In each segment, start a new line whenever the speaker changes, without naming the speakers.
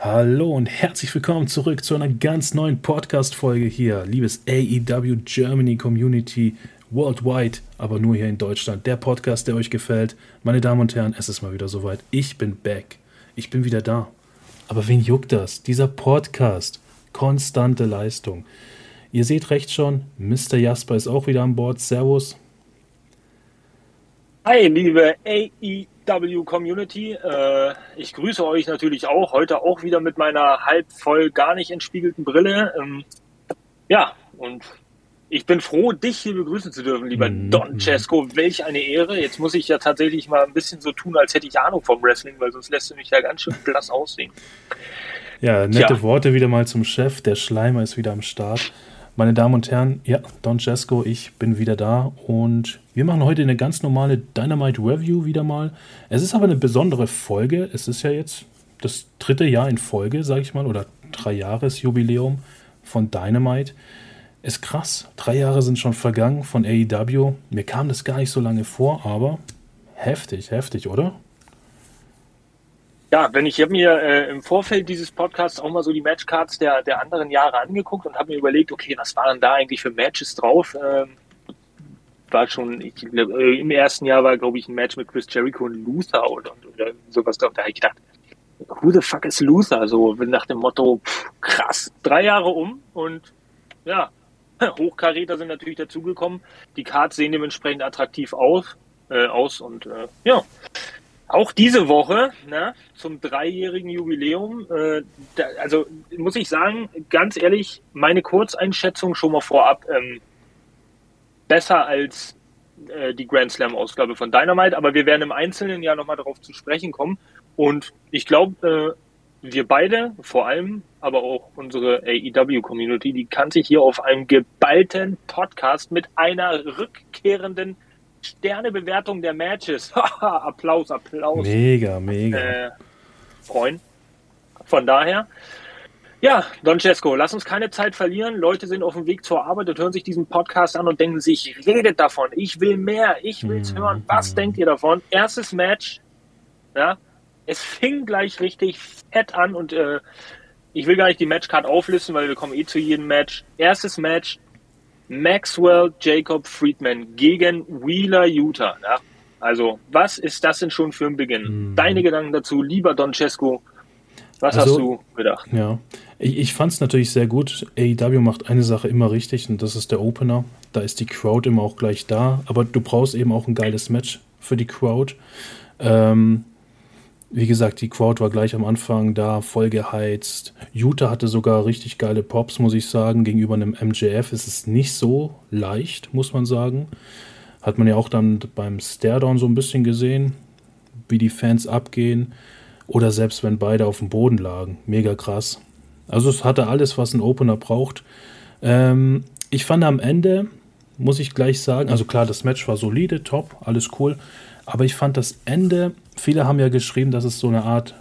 Hallo und herzlich willkommen zurück zu einer ganz neuen Podcast-Folge hier, liebes AEW Germany Community worldwide, aber nur hier in Deutschland. Der Podcast, der euch gefällt. Meine Damen und Herren, es ist mal wieder soweit. Ich bin back. Ich bin wieder da. Aber wen juckt das? Dieser Podcast. Konstante Leistung. Ihr seht recht schon, Mr. Jasper ist auch wieder an Bord. Servus.
Hi, liebe AEW Community. Äh, ich grüße euch natürlich auch. Heute auch wieder mit meiner halb voll gar nicht entspiegelten Brille. Ähm, ja, und ich bin froh, dich hier begrüßen zu dürfen, lieber mhm. Don Cesco. Welch eine Ehre. Jetzt muss ich ja tatsächlich mal ein bisschen so tun, als hätte ich Ahnung vom Wrestling, weil sonst lässt du mich ja ganz schön blass aussehen.
Ja, nette Tja. Worte wieder mal zum Chef. Der Schleimer ist wieder am Start. Meine Damen und Herren, ja, Don Cesco, ich bin wieder da und wir machen heute eine ganz normale Dynamite Review wieder mal. Es ist aber eine besondere Folge. Es ist ja jetzt das dritte Jahr in Folge, sage ich mal, oder drei Jahresjubiläum von Dynamite. Ist krass. Drei Jahre sind schon vergangen von AEW. Mir kam das gar nicht so lange vor, aber heftig, heftig, oder?
Ja, wenn ich habe mir äh, im Vorfeld dieses Podcasts auch mal so die Matchcards der, der anderen Jahre angeguckt und habe mir überlegt, okay, was waren da eigentlich für Matches drauf? Ähm, war schon, ich, äh, im ersten Jahr war, glaube ich, ein Match mit Chris Jericho und Luther oder, oder sowas drauf. Da habe ich gedacht, who the fuck is Luther? So nach dem Motto, pff, krass, drei Jahre um und ja, Hochkaräter sind natürlich dazugekommen. Die Cards sehen dementsprechend attraktiv aus, äh, aus und äh, ja, auch diese Woche, ne, zum dreijährigen Jubiläum, äh, da, also muss ich sagen, ganz ehrlich, meine Kurzeinschätzung schon mal vorab, ähm, besser als äh, die Grand Slam-Ausgabe von Dynamite, aber wir werden im Einzelnen ja nochmal darauf zu sprechen kommen. Und ich glaube, äh, wir beide, vor allem, aber auch unsere AEW-Community, die kann sich hier auf einem geballten Podcast mit einer rückkehrenden Sternebewertung der Matches. Applaus, Applaus.
Mega, mega. Äh,
freuen. Von daher, ja, Don Cesco, lass uns keine Zeit verlieren. Leute sind auf dem Weg zur Arbeit und hören sich diesen Podcast an und denken sich, redet davon, ich will mehr, ich will es mhm. hören. Was denkt ihr davon? Erstes Match, ja, es fing gleich richtig fett an und äh, ich will gar nicht die Matchcard auflisten, weil wir kommen eh zu jedem Match. Erstes Match, Maxwell Jacob Friedman gegen Wheeler Utah. Ja? Also, was ist das denn schon für ein Beginn? Mhm. Deine Gedanken dazu, lieber Don Cesco. Was also, hast du gedacht?
Ja, ich, ich fand es natürlich sehr gut. AEW macht eine Sache immer richtig und das ist der Opener. Da ist die Crowd immer auch gleich da, aber du brauchst eben auch ein geiles Match für die Crowd. Ähm, wie gesagt, die Crowd war gleich am Anfang da, voll geheizt. Utah hatte sogar richtig geile Pops, muss ich sagen. Gegenüber einem MJF ist es nicht so leicht, muss man sagen. Hat man ja auch dann beim Staredown so ein bisschen gesehen, wie die Fans abgehen. Oder selbst wenn beide auf dem Boden lagen. Mega krass. Also es hatte alles, was ein Opener braucht. Ähm, ich fand am Ende, muss ich gleich sagen, also klar, das Match war solide, top, alles cool. Aber ich fand das Ende, viele haben ja geschrieben, dass es so eine Art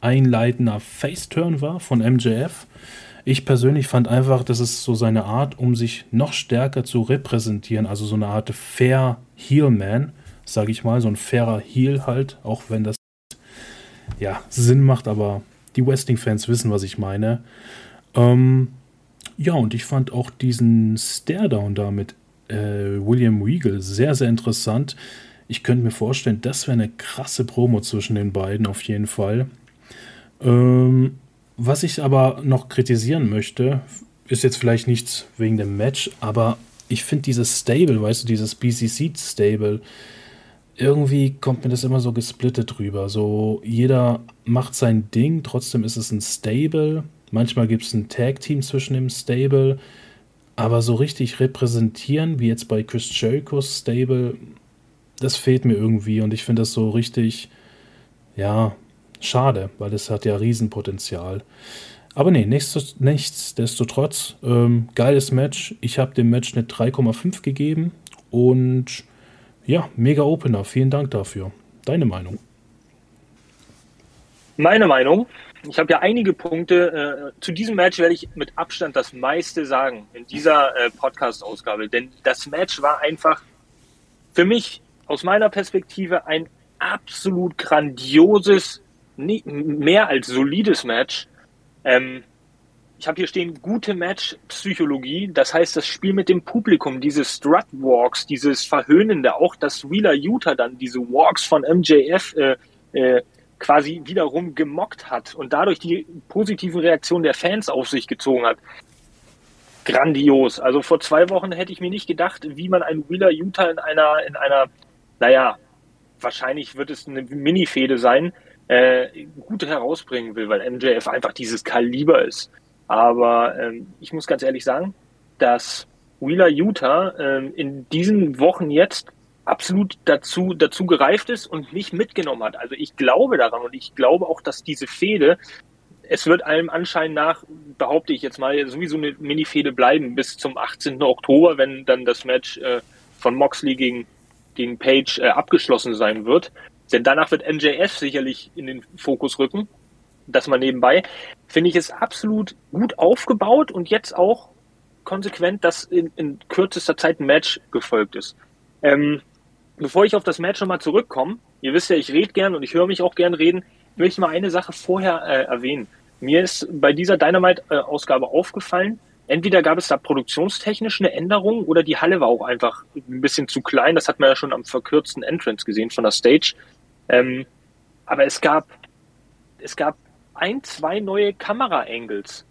einleitender Face-Turn war von MJF. Ich persönlich fand einfach, das ist so seine Art, um sich noch stärker zu repräsentieren, also so eine Art fair Heel-Man, sage ich mal, so ein fairer Heel halt, auch wenn das ja Sinn macht, aber die Wrestling-Fans wissen, was ich meine. Ähm, ja, und ich fand auch diesen Stare-Down da mit äh, William Regal sehr, sehr interessant. Ich könnte mir vorstellen, das wäre eine krasse Promo zwischen den beiden auf jeden Fall. Ähm, was ich aber noch kritisieren möchte, ist jetzt vielleicht nichts wegen dem Match, aber ich finde dieses Stable, weißt du, dieses BCC-Stable, irgendwie kommt mir das immer so gesplittet drüber. So, jeder macht sein Ding, trotzdem ist es ein Stable. Manchmal gibt es ein Tag-Team zwischen dem Stable. Aber so richtig repräsentieren, wie jetzt bei Chris Jericho's Stable, das fehlt mir irgendwie und ich finde das so richtig, ja, schade, weil es hat ja Riesenpotenzial. Aber nee, nichtsdestotrotz, ähm, geiles Match. Ich habe dem Match eine 3,5 gegeben und ja, mega Opener. Vielen Dank dafür. Deine Meinung?
Meine Meinung? Ich habe ja einige Punkte. Äh, zu diesem Match werde ich mit Abstand das meiste sagen in dieser äh, Podcast-Ausgabe, denn das Match war einfach für mich aus meiner Perspektive ein absolut grandioses mehr als solides Match. Ähm, ich habe hier stehen, gute Match-Psychologie. Das heißt, das Spiel mit dem Publikum, diese Strut-Walks, dieses Verhöhnende, auch dass Wheeler Utah dann diese Walks von MJF äh, äh, quasi wiederum gemockt hat und dadurch die positiven Reaktionen der Fans auf sich gezogen hat. Grandios. Also vor zwei Wochen hätte ich mir nicht gedacht, wie man einen Wheeler Utah in einer, in einer, naja, wahrscheinlich wird es eine Mini-Fehde sein, äh, gut herausbringen will, weil MJF einfach dieses Kaliber ist. Aber ähm, ich muss ganz ehrlich sagen, dass Wheeler Utah ähm, in diesen Wochen jetzt absolut dazu, dazu gereift ist und mich mitgenommen hat. Also ich glaube daran und ich glaube auch, dass diese Fehde, es wird allem Anschein nach, behaupte ich jetzt mal, sowieso eine Mini-Fehde bleiben bis zum 18. Oktober, wenn dann das Match äh, von Moxley gegen, gegen Page äh, abgeschlossen sein wird. Denn danach wird MJF sicherlich in den Fokus rücken das mal nebenbei, finde ich es absolut gut aufgebaut und jetzt auch konsequent, dass in, in kürzester Zeit ein Match gefolgt ist. Ähm, bevor ich auf das Match nochmal zurückkomme, ihr wisst ja, ich rede gern und ich höre mich auch gern reden, möchte ich mal eine Sache vorher äh, erwähnen. Mir ist bei dieser Dynamite-Ausgabe aufgefallen, entweder gab es da produktionstechnisch eine Änderung oder die Halle war auch einfach ein bisschen zu klein. Das hat man ja schon am verkürzten Entrance gesehen von der Stage. Ähm, aber es gab, es gab ein, zwei neue Kamera-Angles.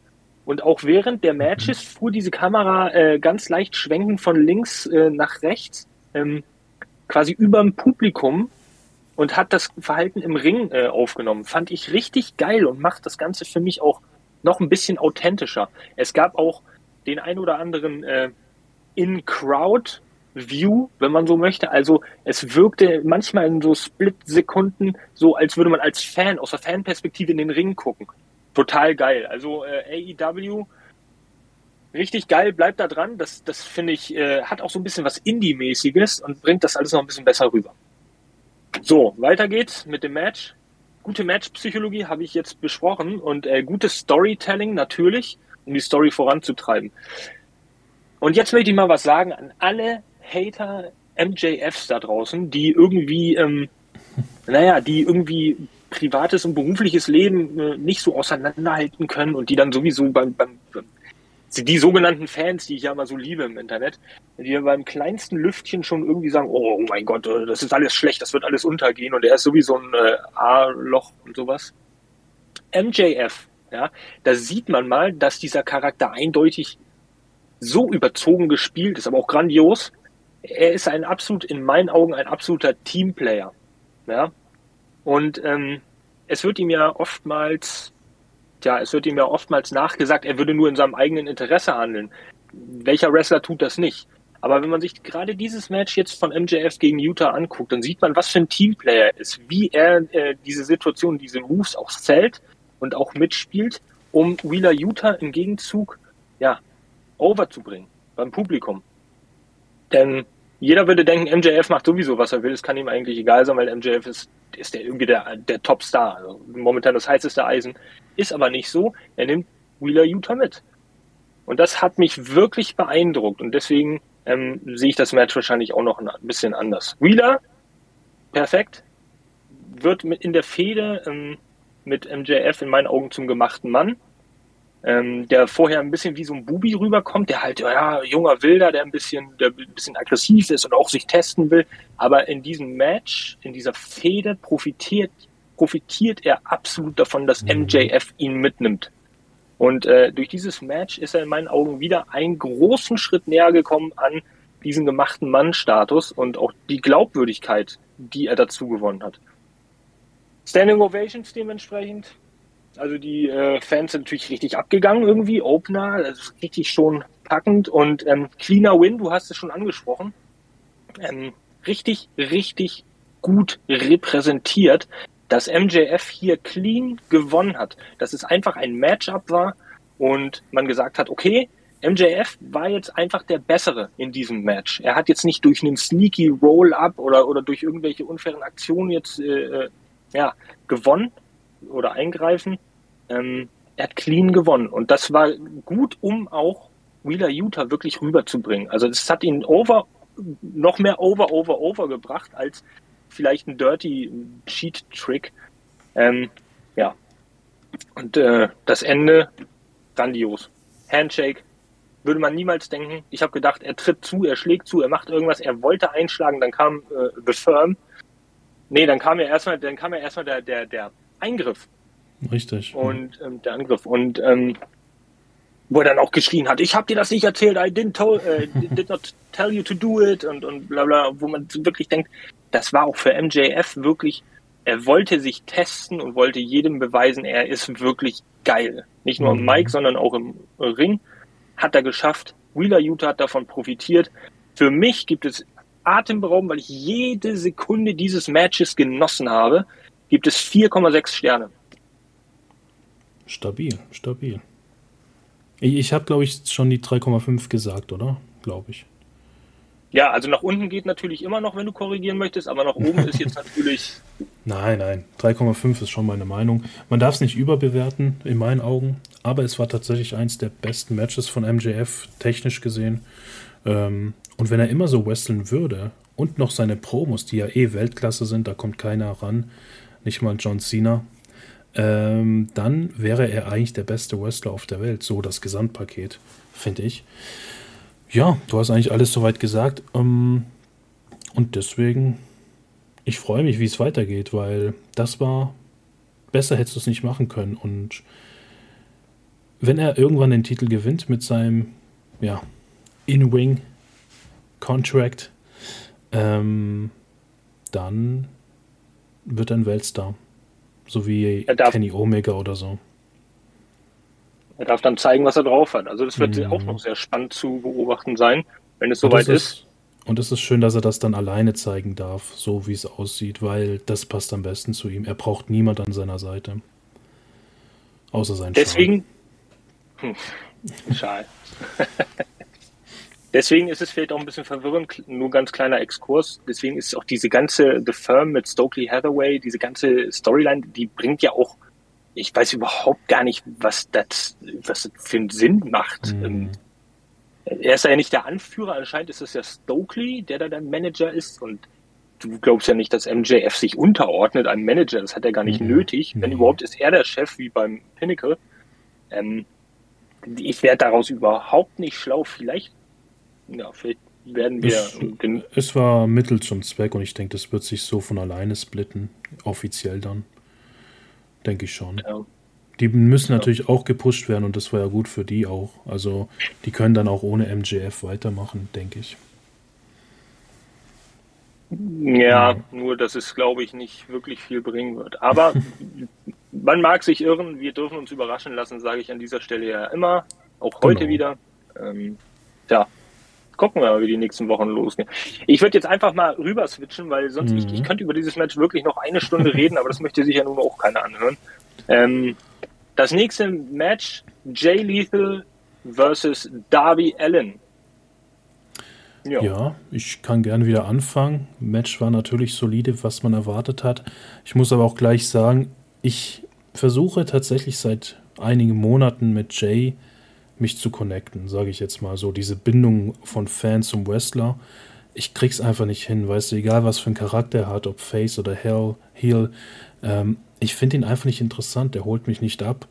Und auch während der Matches mhm. fuhr diese Kamera äh, ganz leicht schwenkend von links äh, nach rechts, ähm, quasi über dem Publikum und hat das Verhalten im Ring äh, aufgenommen. Fand ich richtig geil und macht das Ganze für mich auch noch ein bisschen authentischer. Es gab auch den ein oder anderen äh, In-Crowd View, wenn man so möchte. Also es wirkte manchmal in so Split-Sekunden so, als würde man als Fan aus der Fanperspektive in den Ring gucken. Total geil. Also äh, AEW richtig geil, bleibt da dran. Das, das finde ich, äh, hat auch so ein bisschen was Indie-mäßiges und bringt das alles noch ein bisschen besser rüber. So, weiter geht's mit dem Match. Gute Match-Psychologie habe ich jetzt besprochen und äh, gutes Storytelling natürlich, um die Story voranzutreiben. Und jetzt möchte ich mal was sagen an alle Hater MJFs da draußen, die irgendwie, ähm, naja, die irgendwie privates und berufliches Leben äh, nicht so auseinanderhalten können und die dann sowieso beim, beim, beim die sogenannten Fans, die ich ja immer so liebe im Internet, die beim kleinsten Lüftchen schon irgendwie sagen, oh, mein Gott, äh, das ist alles schlecht, das wird alles untergehen und er ist sowieso ein äh, A-Loch und sowas. MJF, ja, da sieht man mal, dass dieser Charakter eindeutig so überzogen gespielt ist, aber auch grandios, er ist ein absolut, in meinen Augen, ein absoluter Teamplayer. Ja. Und ähm, es wird ihm ja oftmals, ja, es wird ihm ja oftmals nachgesagt, er würde nur in seinem eigenen Interesse handeln. Welcher Wrestler tut das nicht? Aber wenn man sich gerade dieses Match jetzt von MJF gegen Utah anguckt, dann sieht man, was für ein Teamplayer er ist, wie er äh, diese Situation, diese Moves auch zählt und auch mitspielt, um Wheeler Utah im Gegenzug ja overzubringen beim Publikum. Denn jeder würde denken, MJF macht sowieso, was er will. Es kann ihm eigentlich egal sein, weil MJF ist, ist der irgendwie der, der Top-Star. Also momentan das heißeste Eisen. Ist aber nicht so. Er nimmt Wheeler Utah mit. Und das hat mich wirklich beeindruckt. Und deswegen ähm, sehe ich das Match wahrscheinlich auch noch ein bisschen anders. Wheeler, perfekt. Wird in der Fehde ähm, mit MJF in meinen Augen zum gemachten Mann ähm, der vorher ein bisschen wie so ein Bubi rüberkommt, der halt, ja, junger Wilder, der ein bisschen, der ein bisschen aggressiv ist und auch sich testen will. Aber in diesem Match, in dieser Fehde profitiert, profitiert er absolut davon, dass MJF ihn mitnimmt. Und äh, durch dieses Match ist er in meinen Augen wieder einen großen Schritt näher gekommen an diesen gemachten Mann-Status und auch die Glaubwürdigkeit, die er dazu gewonnen hat. Standing Ovations dementsprechend also die äh, Fans sind natürlich richtig abgegangen irgendwie. Opener, das ist richtig schon packend. Und ähm, Cleaner Win, du hast es schon angesprochen. Ähm, richtig, richtig gut repräsentiert, dass MJF hier clean gewonnen hat. Dass es einfach ein Matchup war und man gesagt hat, okay, MJF war jetzt einfach der Bessere in diesem Match. Er hat jetzt nicht durch einen sneaky Roll-up oder, oder durch irgendwelche unfairen Aktionen jetzt äh, äh ja, gewonnen oder eingreifen, ähm, er hat clean gewonnen und das war gut, um auch Wheeler Utah wirklich rüberzubringen. Also es hat ihn over, noch mehr over, over, over gebracht als vielleicht ein dirty Cheat-Trick. Ähm, ja. Und äh, das Ende, grandios. Handshake, würde man niemals denken. Ich habe gedacht, er tritt zu, er schlägt zu, er macht irgendwas, er wollte einschlagen, dann kam äh, The Firm. Nee, dann kam ja erstmal, dann kam ja erstmal der, der, der Eingriff.
Richtig.
Und ähm, der Angriff. Und ähm, wo er dann auch geschrien hat, ich habe dir das nicht erzählt, I didn't told, äh, did not tell you to do it und, und bla bla, wo man wirklich denkt, das war auch für MJF wirklich, er wollte sich testen und wollte jedem beweisen, er ist wirklich geil. Nicht nur mhm. im Mic, sondern auch im Ring hat er geschafft. Wheeler Utah hat davon profitiert. Für mich gibt es atemberaubend, weil ich jede Sekunde dieses Matches genossen habe, gibt es 4,6 Sterne.
Stabil, stabil. Ich habe, glaube ich, schon die 3,5 gesagt, oder? Glaube ich.
Ja, also nach unten geht natürlich immer noch, wenn du korrigieren möchtest, aber nach oben ist jetzt natürlich.
Nein, nein, 3,5 ist schon meine Meinung. Man darf es nicht überbewerten, in meinen Augen, aber es war tatsächlich eins der besten Matches von MJF, technisch gesehen. Ähm, und wenn er immer so wresteln würde und noch seine Promos, die ja eh Weltklasse sind, da kommt keiner ran, nicht mal John Cena, ähm, dann wäre er eigentlich der beste Wrestler auf der Welt. So das Gesamtpaket, finde ich. Ja, du hast eigentlich alles soweit gesagt. Ähm, und deswegen, ich freue mich, wie es weitergeht, weil das war, besser hättest du es nicht machen können. Und wenn er irgendwann den Titel gewinnt mit seinem, ja, In-Wing-Contract, ähm, dann wird er ein Weltstar. So wie Kenny Omega oder so.
Er darf dann zeigen, was er drauf hat. Also das wird mhm. auch noch sehr spannend zu beobachten sein, wenn es soweit ist, ist.
Und es ist schön, dass er das dann alleine zeigen darf, so wie es aussieht, weil das passt am besten zu ihm. Er braucht niemand an seiner Seite. Außer sein
Deswegen. Schal. Hm, Schal. Deswegen ist es vielleicht auch ein bisschen verwirrend, nur ganz kleiner Exkurs. Deswegen ist auch diese ganze The Firm mit Stokely Hathaway, diese ganze Storyline, die bringt ja auch, ich weiß überhaupt gar nicht, was das, was das für einen Sinn macht. Mhm. Ähm, er ist ja nicht der Anführer, anscheinend ist es ja Stokely, der da der Manager ist und du glaubst ja nicht, dass MJF sich unterordnet einem Manager, das hat er gar nicht mhm. nötig. Wenn mhm. überhaupt ist er der Chef, wie beim Pinnacle. Ähm, ich werde daraus überhaupt nicht schlau. Vielleicht ja, vielleicht werden wir.
Es, den es war Mittel zum Zweck und ich denke, das wird sich so von alleine splitten, offiziell dann. Denke ich schon. Ja. Die müssen natürlich ja. auch gepusht werden und das war ja gut für die auch. Also die können dann auch ohne MJF weitermachen, denke ich.
Ja, ja, nur dass es, glaube ich, nicht wirklich viel bringen wird. Aber man mag sich irren, wir dürfen uns überraschen lassen, sage ich an dieser Stelle ja immer, auch heute genau. wieder. Ähm, ja, gucken wir mal, wie die nächsten Wochen losgehen. Ich würde jetzt einfach mal rüber switchen, weil sonst mhm. ich, ich könnte über dieses Match wirklich noch eine Stunde reden, aber das möchte sich ja nun auch keiner anhören. Ähm, das nächste Match, Jay Lethal versus Darby Allen.
Ja. ja. ich kann gerne wieder anfangen. Match war natürlich solide, was man erwartet hat. Ich muss aber auch gleich sagen, ich versuche tatsächlich seit einigen Monaten mit Jay mich zu connecten, sage ich jetzt mal so. Diese Bindung von Fan zum Wrestler. Ich krieg's einfach nicht hin, weißt du, egal was für einen Charakter er hat, ob Face oder Hell, Heel. Ähm, ich finde ihn einfach nicht interessant, der holt mich nicht ab.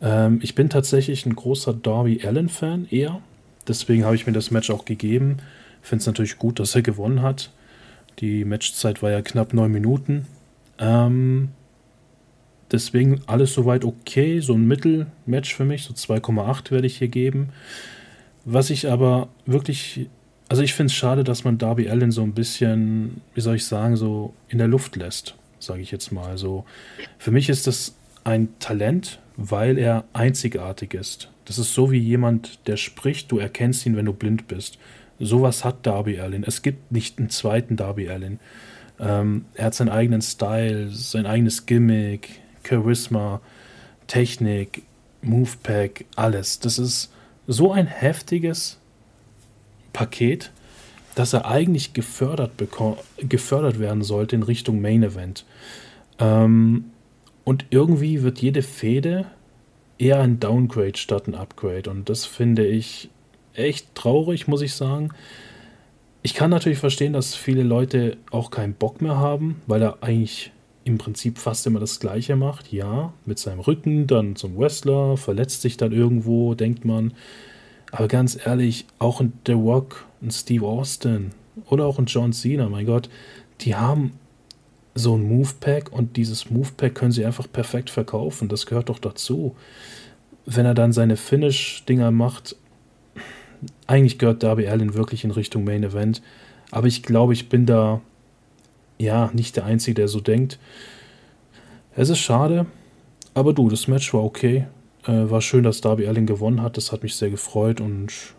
Ähm, ich bin tatsächlich ein großer Darby Allen-Fan eher. Deswegen habe ich mir das Match auch gegeben. Finde es natürlich gut, dass er gewonnen hat. Die Matchzeit war ja knapp neun Minuten. Ähm, Deswegen alles soweit okay, so ein Mittelmatch für mich, so 2,8 werde ich hier geben. Was ich aber wirklich, also ich finde es schade, dass man Darby Allen so ein bisschen, wie soll ich sagen, so in der Luft lässt, sage ich jetzt mal. So, für mich ist das ein Talent, weil er einzigartig ist. Das ist so wie jemand, der spricht, du erkennst ihn, wenn du blind bist. Sowas hat Darby Allen. Es gibt nicht einen zweiten Darby Allen. Ähm, er hat seinen eigenen Style, sein eigenes Gimmick, Charisma, Technik, Movepack, alles. Das ist so ein heftiges Paket, dass er eigentlich gefördert, gefördert werden sollte in Richtung Main Event. Ähm, und irgendwie wird jede Fehde eher ein Downgrade statt ein Upgrade. Und das finde ich echt traurig, muss ich sagen. Ich kann natürlich verstehen, dass viele Leute auch keinen Bock mehr haben, weil er eigentlich im Prinzip fast immer das Gleiche macht. Ja, mit seinem Rücken dann zum Wrestler, verletzt sich dann irgendwo, denkt man. Aber ganz ehrlich, auch ein The Rock, ein Steve Austin oder auch ein John Cena, mein Gott, die haben so ein Movepack und dieses Movepack können sie einfach perfekt verkaufen. Das gehört doch dazu. Wenn er dann seine Finish-Dinger macht, eigentlich gehört Darby Allin wirklich in Richtung Main Event. Aber ich glaube, ich bin da ja nicht der Einzige, der so denkt. Es ist schade, aber du, das Match war okay. Äh, war schön, dass Darby Allin gewonnen hat. Das hat mich sehr gefreut und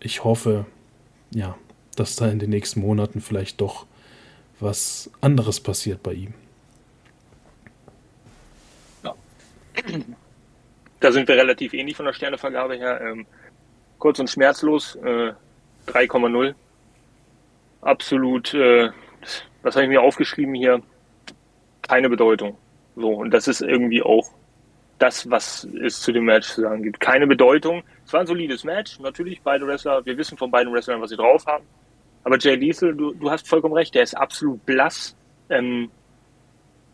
ich hoffe, ja, dass da in den nächsten Monaten vielleicht doch was anderes passiert bei ihm.
Ja. Da sind wir relativ ähnlich von der Sternevergabe her. Ähm, kurz und schmerzlos, äh, 3,0. Absolut, äh, was habe ich mir aufgeschrieben hier? Keine Bedeutung. So, und das ist irgendwie auch das, was es zu dem Match zu sagen gibt. Keine Bedeutung. Es war ein solides Match. Natürlich, beide Wrestler, wir wissen von beiden Wrestlern, was sie drauf haben. Aber Jay Lethal, du, du hast vollkommen recht, der ist absolut blass. Ähm,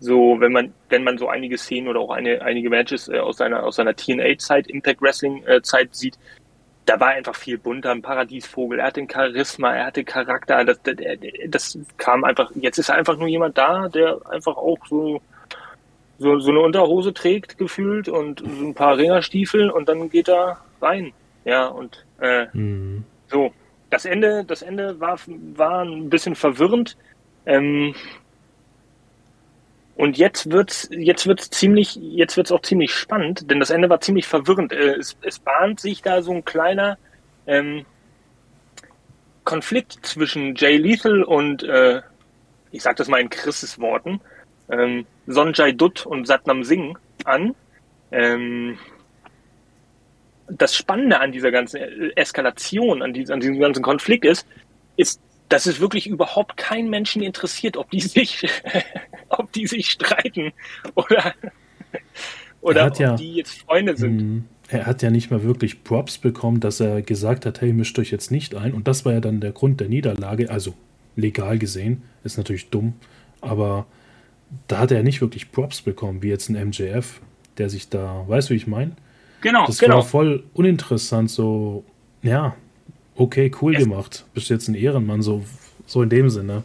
so, wenn man, wenn man so einige Szenen oder auch eine, einige Matches äh, aus seiner, aus seiner TNA-Zeit, Impact Wrestling-Zeit äh, sieht, da war einfach viel bunter, ein Paradiesvogel, er hatte Charisma, er hatte Charakter, das, das, das kam einfach, jetzt ist einfach nur jemand da, der einfach auch so, so, so eine Unterhose trägt, gefühlt, und so ein paar Ringerstiefel und dann geht er rein. Ja, und äh, mhm. so, das Ende, das Ende war, war ein bisschen verwirrend. Ähm, und jetzt wird's, jetzt wird's ziemlich, jetzt wird's auch ziemlich spannend, denn das Ende war ziemlich verwirrend. Äh, es, es bahnt sich da so ein kleiner ähm, Konflikt zwischen Jay Lethal und, äh, ich sag das mal in Chris' Worten, ähm, Sonjay Dutt und Satnam Singh an. Ähm, das Spannende an dieser ganzen Eskalation, an, diesem, an diesem ganzen Konflikt ist, ist, dass es wirklich überhaupt keinen Menschen interessiert, ob die sich, ob die sich streiten oder, oder ob
ja,
die jetzt Freunde sind.
Mhm. Er hat ja nicht mal wirklich Props bekommen, dass er gesagt hat, hey, mischt euch jetzt nicht ein. Und das war ja dann der Grund der Niederlage, also legal gesehen, ist natürlich dumm, aber da hat er nicht wirklich Props bekommen, wie jetzt ein MJF, der sich da, weißt du, wie ich meine?
Genau,
das
genau.
war voll uninteressant, so, ja, okay, cool es gemacht. Bist jetzt ein Ehrenmann, so, so in dem Sinne.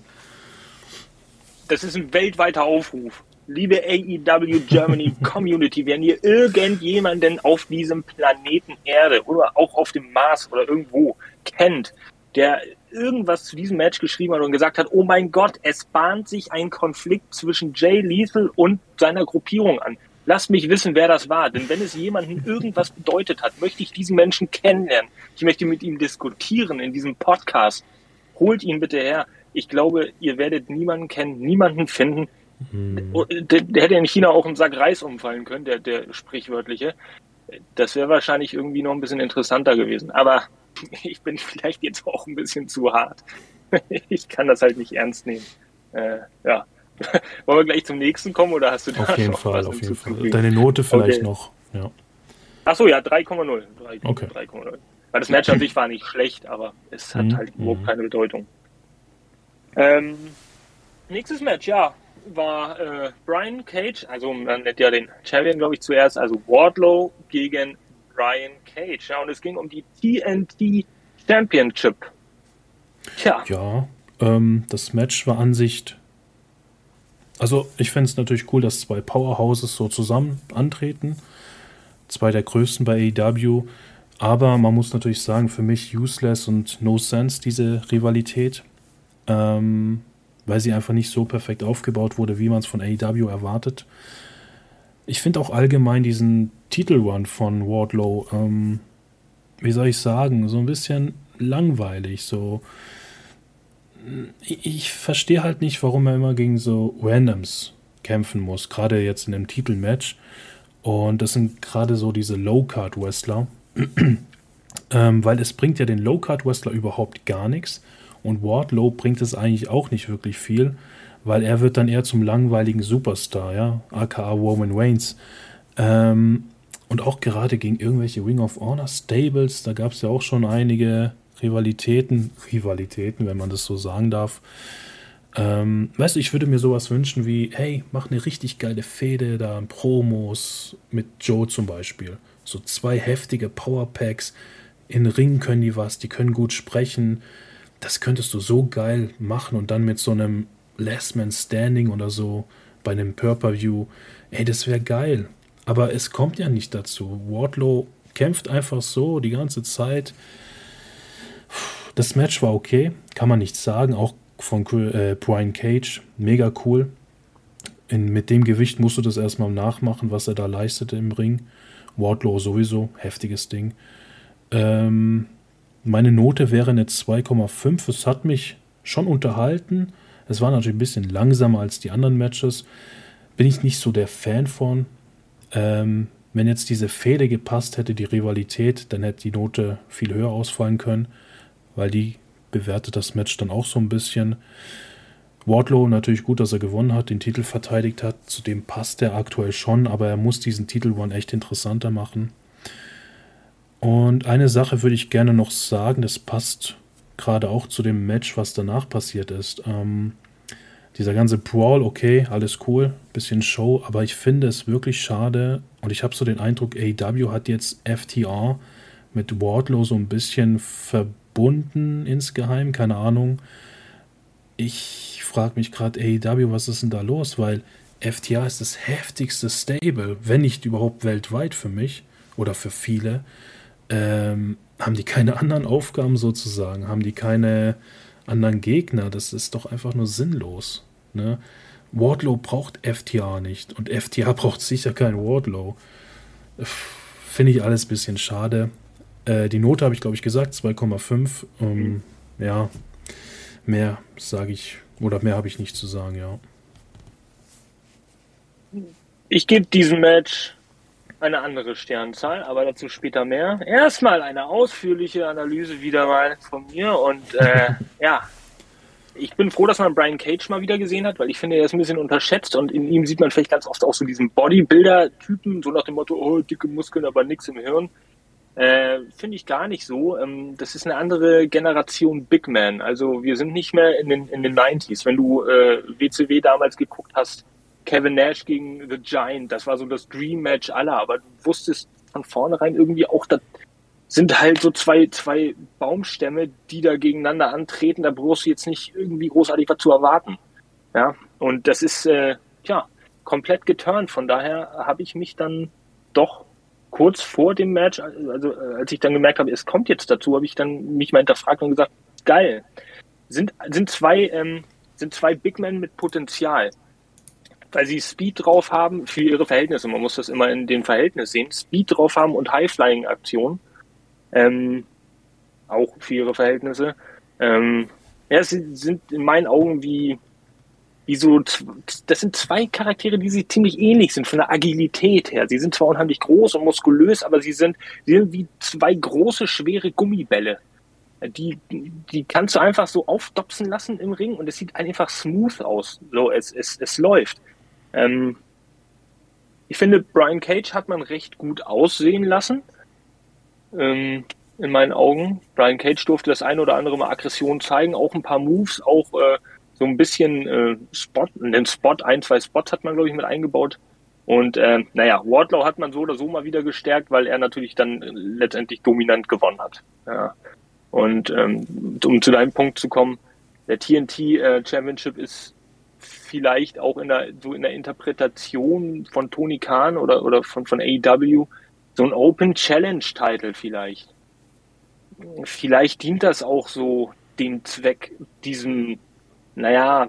Das ist ein weltweiter Aufruf. Liebe AEW Germany Community, wenn ihr irgendjemanden auf diesem Planeten Erde oder auch auf dem Mars oder irgendwo kennt, der irgendwas zu diesem Match geschrieben hat und gesagt hat, oh mein Gott, es bahnt sich ein Konflikt zwischen Jay Lethal und seiner Gruppierung an. Lasst mich wissen, wer das war. Denn wenn es jemanden irgendwas bedeutet hat, möchte ich diesen Menschen kennenlernen. Ich möchte mit ihm diskutieren in diesem Podcast. Holt ihn bitte her. Ich glaube, ihr werdet niemanden kennen, niemanden finden. Hm. Der, der, hätte in China auch im Sack Reis umfallen können, der, der sprichwörtliche. Das wäre wahrscheinlich irgendwie noch ein bisschen interessanter gewesen. Aber ich bin vielleicht jetzt auch ein bisschen zu hart. Ich kann das halt nicht ernst nehmen. Äh, ja. Wollen wir gleich zum nächsten kommen oder hast du
da Auf jeden noch Fall, was auf jeden Fall. Deine Note vielleicht okay. noch. Ja.
Achso, ja, 3,0. Okay. 3,0. Weil das Match an sich war nicht schlecht, aber es hat mhm. halt überhaupt mhm. keine Bedeutung. Ähm, nächstes Match, ja, war äh, Brian Cage, also man nennt ja den Champion, glaube ich, zuerst, also Wardlow gegen Brian Cage. Ja, und es ging um die TNT Championship.
Tja. Ja, ähm, das Match war an sich also ich fände es natürlich cool, dass zwei Powerhouses so zusammen antreten. Zwei der größten bei AEW. Aber man muss natürlich sagen, für mich useless und no sense diese Rivalität. Ähm, weil sie einfach nicht so perfekt aufgebaut wurde, wie man es von AEW erwartet. Ich finde auch allgemein diesen Titelrun von Wardlow, ähm, wie soll ich sagen, so ein bisschen langweilig. So, ich verstehe halt nicht, warum er immer gegen so Randoms kämpfen muss, gerade jetzt in einem Titelmatch. Und das sind gerade so diese Low-Card-Wrestler, ähm, weil es bringt ja den Low-Card-Wrestler überhaupt gar nichts. Und Wardlow bringt es eigentlich auch nicht wirklich viel, weil er wird dann eher zum langweiligen Superstar, ja, aka Roman Reigns. Ähm, und auch gerade gegen irgendwelche Ring of Honor Stables, da gab es ja auch schon einige Rivalitäten, Rivalitäten, wenn man das so sagen darf. Ähm, weißt du, ich würde mir sowas wünschen wie, hey, mach eine richtig geile Fehde da, Promos mit Joe zum Beispiel. So zwei heftige Powerpacks. In Ringen können die was, die können gut sprechen. Das könntest du so geil machen und dann mit so einem Last Man Standing oder so bei einem Purple-View. Ey, das wäre geil. Aber es kommt ja nicht dazu. Wardlow kämpft einfach so die ganze Zeit. Das Match war okay, kann man nicht sagen. Auch von äh, Brian Cage, mega cool. In, mit dem Gewicht musst du das erstmal nachmachen, was er da leistete im Ring. Wardlow sowieso, heftiges Ding. Ähm, meine Note wäre eine 2,5. Es hat mich schon unterhalten. Es war natürlich ein bisschen langsamer als die anderen Matches. Bin ich nicht so der Fan von. Ähm, wenn jetzt diese Fehde gepasst hätte, die Rivalität, dann hätte die Note viel höher ausfallen können, weil die bewertet das Match dann auch so ein bisschen. Wardlow natürlich gut, dass er gewonnen hat, den Titel verteidigt hat. Zudem passt er aktuell schon, aber er muss diesen Titel One echt interessanter machen. Und eine Sache würde ich gerne noch sagen, das passt gerade auch zu dem Match, was danach passiert ist. Ähm, dieser ganze Brawl, okay, alles cool, bisschen Show, aber ich finde es wirklich schade und ich habe so den Eindruck, AEW hat jetzt FTR mit Wardlow so ein bisschen verbunden insgeheim, keine Ahnung. Ich frage mich gerade, AEW, was ist denn da los? Weil FTR ist das heftigste Stable, wenn nicht überhaupt weltweit für mich oder für viele. Ähm, haben die keine anderen Aufgaben sozusagen? Haben die keine anderen Gegner? Das ist doch einfach nur sinnlos. Ne? Wardlow braucht FTA nicht und FTA braucht sicher kein Wardlow. Finde ich alles ein bisschen schade. Äh, die Note habe ich, glaube ich, gesagt, 2,5. Ähm, mhm. Ja, mehr sage ich, oder mehr habe ich nicht zu sagen, ja.
Ich gebe diesem Match eine andere Sternzahl, aber dazu später mehr. Erstmal eine ausführliche Analyse wieder mal von mir und äh, ja, ich bin froh, dass man Brian Cage mal wieder gesehen hat, weil ich finde, er ist ein bisschen unterschätzt und in ihm sieht man vielleicht ganz oft auch so diesen Bodybuilder-Typen, so nach dem Motto, oh, dicke Muskeln, aber nichts im Hirn. Äh, finde ich gar nicht so. Ähm, das ist eine andere Generation Big Man. Also wir sind nicht mehr in den, in den 90s. Wenn du äh, WCW damals geguckt hast, Kevin Nash gegen The Giant, das war so das Dream Match aller, aber du wusstest von vornherein irgendwie auch, dass sind halt so zwei, zwei Baumstämme, die da gegeneinander antreten. Da brauchst du jetzt nicht irgendwie großartig was zu erwarten. Ja, und das ist, äh, ja, komplett geturnt. Von daher habe ich mich dann doch kurz vor dem Match, also äh, als ich dann gemerkt habe, es kommt jetzt dazu, habe ich dann mich mal hinterfragt und gesagt, geil. Sind, sind zwei, ähm, sind zwei Big Men mit Potenzial. Weil sie Speed drauf haben für ihre Verhältnisse. Man muss das immer in dem Verhältnis sehen. Speed drauf haben und High-Flying-Aktionen ähm, auch für ihre Verhältnisse. Ähm, ja, sie sind in meinen Augen wie, wie so, das sind zwei Charaktere, die sich ziemlich ähnlich sind von der Agilität her. Sie sind zwar unheimlich groß und muskulös, aber sie sind, sie sind wie zwei große, schwere Gummibälle. Die, die kannst du einfach so aufdopsen lassen im Ring und es sieht einfach smooth aus. So, es, es, es läuft. Ähm, ich finde, Brian Cage hat man recht gut aussehen lassen ähm, in meinen Augen. Brian Cage durfte das ein oder andere Mal Aggression zeigen, auch ein paar Moves, auch äh, so ein bisschen äh, Spot, den Spot, ein, zwei Spots hat man, glaube ich, mit eingebaut. Und äh, naja, Wardlow hat man so oder so mal wieder gestärkt, weil er natürlich dann letztendlich dominant gewonnen hat. Ja. Und ähm, um zu deinem Punkt zu kommen, der TNT äh, Championship ist vielleicht auch in der so in der Interpretation von Tony Khan oder oder von von AEW so ein Open Challenge Title vielleicht. Vielleicht dient das auch so dem Zweck, diesem, naja,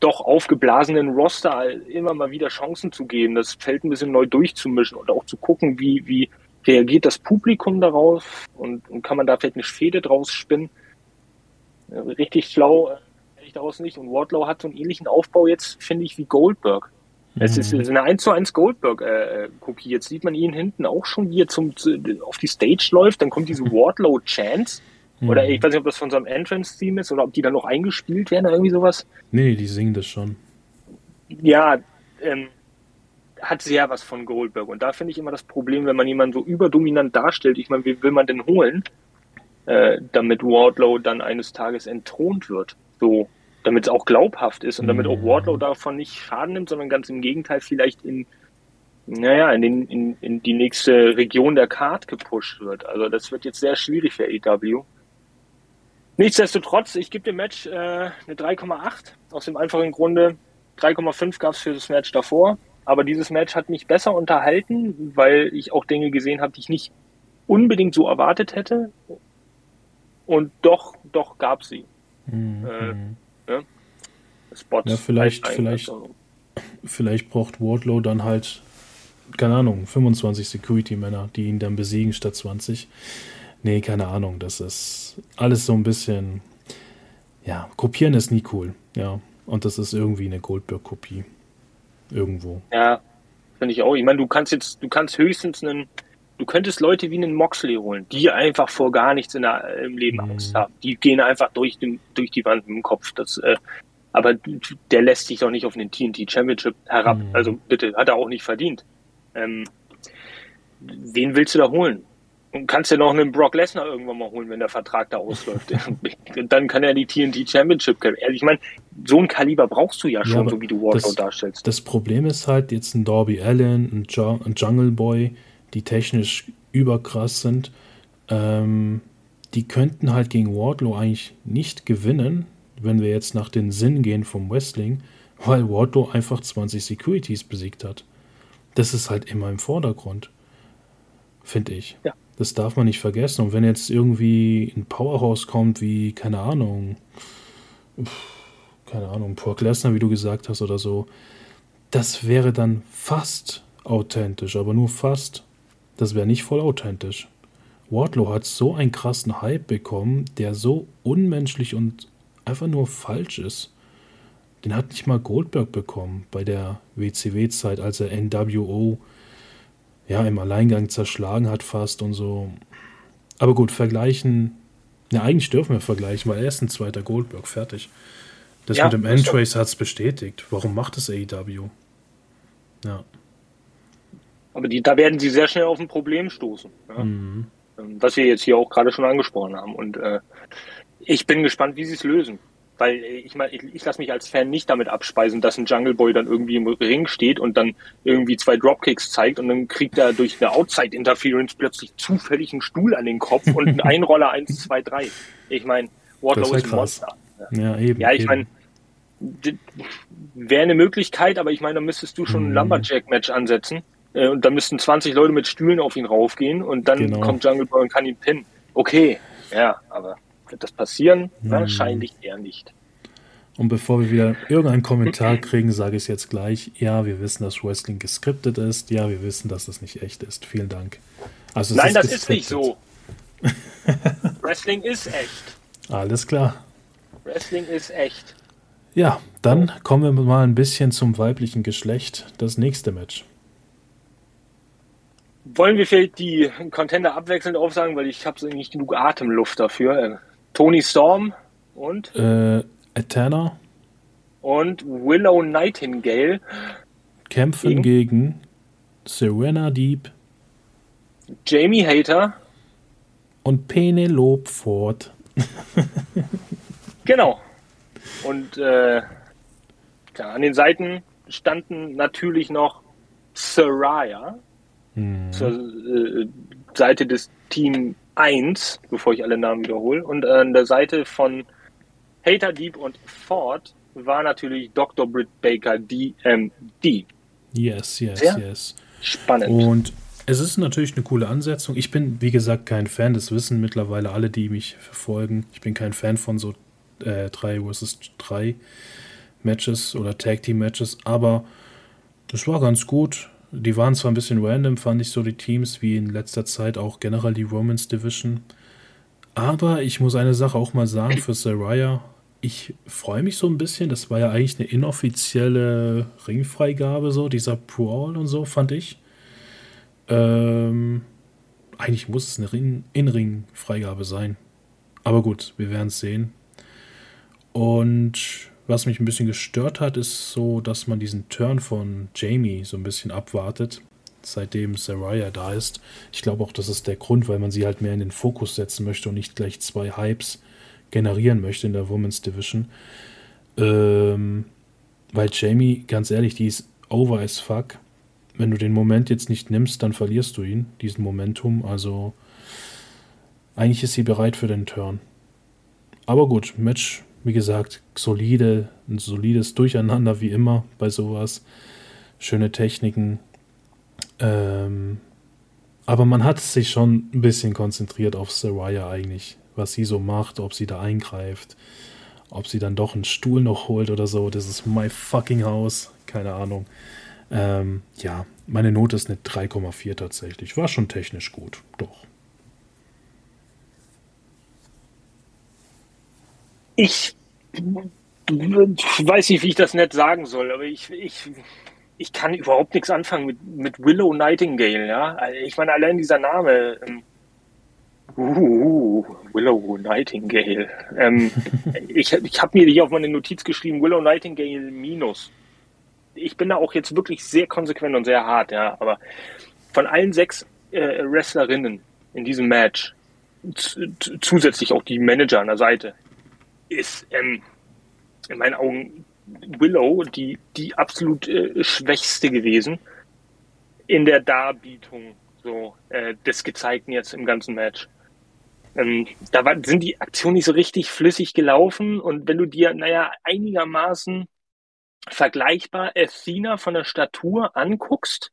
doch aufgeblasenen Roster immer mal wieder Chancen zu geben, das Feld ein bisschen neu durchzumischen und auch zu gucken, wie, wie reagiert das Publikum darauf und, und kann man da vielleicht eine Fehde draus spinnen. Richtig schlau daraus nicht. Und Wardlow hat so einen ähnlichen Aufbau jetzt, finde ich, wie Goldberg. Es ist, eine 1 zu 1 Goldberg-Kopie. Äh, Jetzt sieht man ihn hinten auch schon, wie er zum, zu, auf die Stage läuft. Dann kommt diese Wardlow-Chance. Mhm. Oder ich weiß nicht, ob das von so einem Entrance-Theme ist oder ob die dann noch eingespielt werden oder irgendwie sowas.
Nee, die singen das schon.
Ja, ähm, hat sehr was von Goldberg. Und da finde ich immer das Problem, wenn man jemanden so überdominant darstellt. Ich meine, wie will man denn holen, äh, damit Wardlow dann eines Tages entthront wird? So damit es auch glaubhaft ist und damit auch mhm. Wardlow davon nicht Schaden nimmt, sondern ganz im Gegenteil vielleicht in, naja, in, den, in, in die nächste Region der Card gepusht wird. Also das wird jetzt sehr schwierig für AEW. Nichtsdestotrotz, ich gebe dem Match äh, eine 3,8 aus dem einfachen Grunde. 3,5 gab es für das Match davor, aber dieses Match hat mich besser unterhalten, weil ich auch Dinge gesehen habe, die ich nicht unbedingt so erwartet hätte. Und doch, doch gab sie. Mhm. Äh,
ne? Spots. Ja, vielleicht, vielleicht, vielleicht braucht Wardlow dann halt, keine Ahnung, 25 Security-Männer, die ihn dann besiegen statt 20. Nee, keine Ahnung. Das ist alles so ein bisschen. Ja, kopieren ist nie cool. Ja. Und das ist irgendwie eine Goldberg-Kopie. Irgendwo.
Ja, finde ich auch. Ich meine, du kannst jetzt, du kannst höchstens einen, du könntest Leute wie einen Moxley holen, die einfach vor gar nichts in der, im Leben mhm. Angst haben. Die gehen einfach durch, den, durch die Wand im Kopf. Das, äh, aber der lässt sich doch nicht auf den TNT Championship herab. Mhm. Also bitte, hat er auch nicht verdient. Ähm, wen willst du da holen? Und kannst ja noch einen Brock Lesnar irgendwann mal holen, wenn der Vertrag da ausläuft. Dann kann er die TNT Championship kämpfen. Also ich meine, so ein Kaliber brauchst du ja schon, ja, so wie du Wardlow darstellst.
Das Problem ist halt jetzt ein Darby Allen, ein Jungle Boy, die technisch überkrass sind. Ähm, die könnten halt gegen Wardlow eigentlich nicht gewinnen, wenn wir jetzt nach den Sinn gehen vom Wrestling, weil Wardlow einfach 20 Securities besiegt hat. Das ist halt immer im Vordergrund, finde ich. Ja. Das darf man nicht vergessen. Und wenn jetzt irgendwie ein Powerhouse kommt, wie, keine Ahnung, keine Ahnung, Brock Lesnar, wie du gesagt hast, oder so, das wäre dann fast authentisch, aber nur fast. Das wäre nicht voll authentisch. Wardlow hat so einen krassen Hype bekommen, der so unmenschlich und einfach nur falsch ist. Den hat nicht mal Goldberg bekommen bei der WCW-Zeit, als er NWO ja, im Alleingang zerschlagen hat fast und so. Aber gut, vergleichen. Ja, eigentlich dürfen wir vergleichen, weil er ist ein zweiter Goldberg, fertig. Das ja, mit dem Entrace hat es bestätigt. Warum macht es AEW? Ja.
Aber die, da werden sie sehr schnell auf ein Problem stoßen. Ja? Mhm. Ähm, was wir jetzt hier auch gerade schon angesprochen haben. Und äh, ich bin gespannt, wie sie es lösen. Weil äh, ich meine, ich, ich lasse mich als Fan nicht damit abspeisen, dass ein Jungle Boy dann irgendwie im Ring steht und dann irgendwie zwei Dropkicks zeigt und dann kriegt er durch eine Outside Interference plötzlich zufällig einen Stuhl an den Kopf und einen Einroller 1, 2, 3. Ich meine, Wardlow ist ein Monster. Ja, eben. Ja, ich meine, wäre eine Möglichkeit, aber ich meine, da müsstest du schon ein mhm. Lumberjack-Match ansetzen äh, und da müssten 20 Leute mit Stühlen auf ihn raufgehen und dann genau. kommt Jungle Boy und kann ihn pinnen. Okay, ja, aber wird das passieren? Hm. Wahrscheinlich eher nicht.
Und bevor wir wieder irgendeinen Kommentar kriegen, sage ich es jetzt gleich. Ja, wir wissen, dass Wrestling geskriptet ist. Ja, wir wissen, dass das nicht echt ist. Vielen Dank.
Also Nein, ist das geskriptet. ist nicht so. Wrestling ist echt.
Alles klar.
Wrestling ist echt.
Ja, dann kommen wir mal ein bisschen zum weiblichen Geschlecht. Das nächste Match.
Wollen wir vielleicht die Contender abwechselnd aufsagen, weil ich habe nicht genug Atemluft dafür. Tony Storm und?
Äh, Eterna
und Willow Nightingale.
Kämpfen gegen, gegen Serena Deep,
Jamie Hater
und Penelope Ford.
genau. Und äh, an den Seiten standen natürlich noch Saraya hm. zur äh, Seite des Team 1, bevor ich alle Namen wiederhole. Und an der Seite von Hater Deep und Ford war natürlich Dr. Britt Baker DMD.
Yes, yes, Sehr yes.
Spannend.
Und es ist natürlich eine coole Ansetzung. Ich bin, wie gesagt, kein Fan. Das wissen mittlerweile alle, die mich verfolgen. Ich bin kein Fan von so äh, 3 vs 3 Matches oder Tag Team Matches. Aber das war ganz gut. Die waren zwar ein bisschen random, fand ich so die Teams, wie in letzter Zeit auch generell die Romans Division. Aber ich muss eine Sache auch mal sagen für Saraya. Ich freue mich so ein bisschen. Das war ja eigentlich eine inoffizielle Ringfreigabe, so dieser Brawl und so, fand ich. Ähm, eigentlich muss es eine In-Ring-Freigabe sein. Aber gut, wir werden es sehen. Und was mich ein bisschen gestört hat, ist so, dass man diesen Turn von Jamie so ein bisschen abwartet, seitdem Saraya da ist. Ich glaube auch, das ist der Grund, weil man sie halt mehr in den Fokus setzen möchte und nicht gleich zwei Hypes generieren möchte in der Women's Division. Ähm, weil Jamie, ganz ehrlich, die ist over as fuck. Wenn du den Moment jetzt nicht nimmst, dann verlierst du ihn, diesen Momentum. Also eigentlich ist sie bereit für den Turn. Aber gut, Match, wie gesagt, solide, ein solides Durcheinander wie immer bei sowas. Schöne Techniken. Ähm, aber man hat sich schon ein bisschen konzentriert auf Saraya eigentlich, was sie so macht, ob sie da eingreift, ob sie dann doch einen Stuhl noch holt oder so. Das ist my fucking house. Keine Ahnung. Ähm, ja, meine Note ist eine 3,4 tatsächlich. War schon technisch gut, doch.
Ich weiß nicht, wie ich das nett sagen soll, aber ich, ich, ich kann überhaupt nichts anfangen mit, mit Willow Nightingale, ja. Ich meine, allein dieser Name. Ähm, uh, Willow Nightingale. Ähm, ich ich habe mir hier auf meine Notiz geschrieben, Willow Nightingale minus. Ich bin da auch jetzt wirklich sehr konsequent und sehr hart, ja. Aber von allen sechs äh, Wrestlerinnen in diesem Match, zusätzlich auch die Manager an der Seite, ist ähm, in meinen Augen Willow die, die absolut äh, schwächste gewesen in der Darbietung so äh, des Gezeigten jetzt im ganzen Match. Ähm, da war, sind die Aktionen nicht so richtig flüssig gelaufen und wenn du dir, naja, einigermaßen vergleichbar Athena von der Statur anguckst,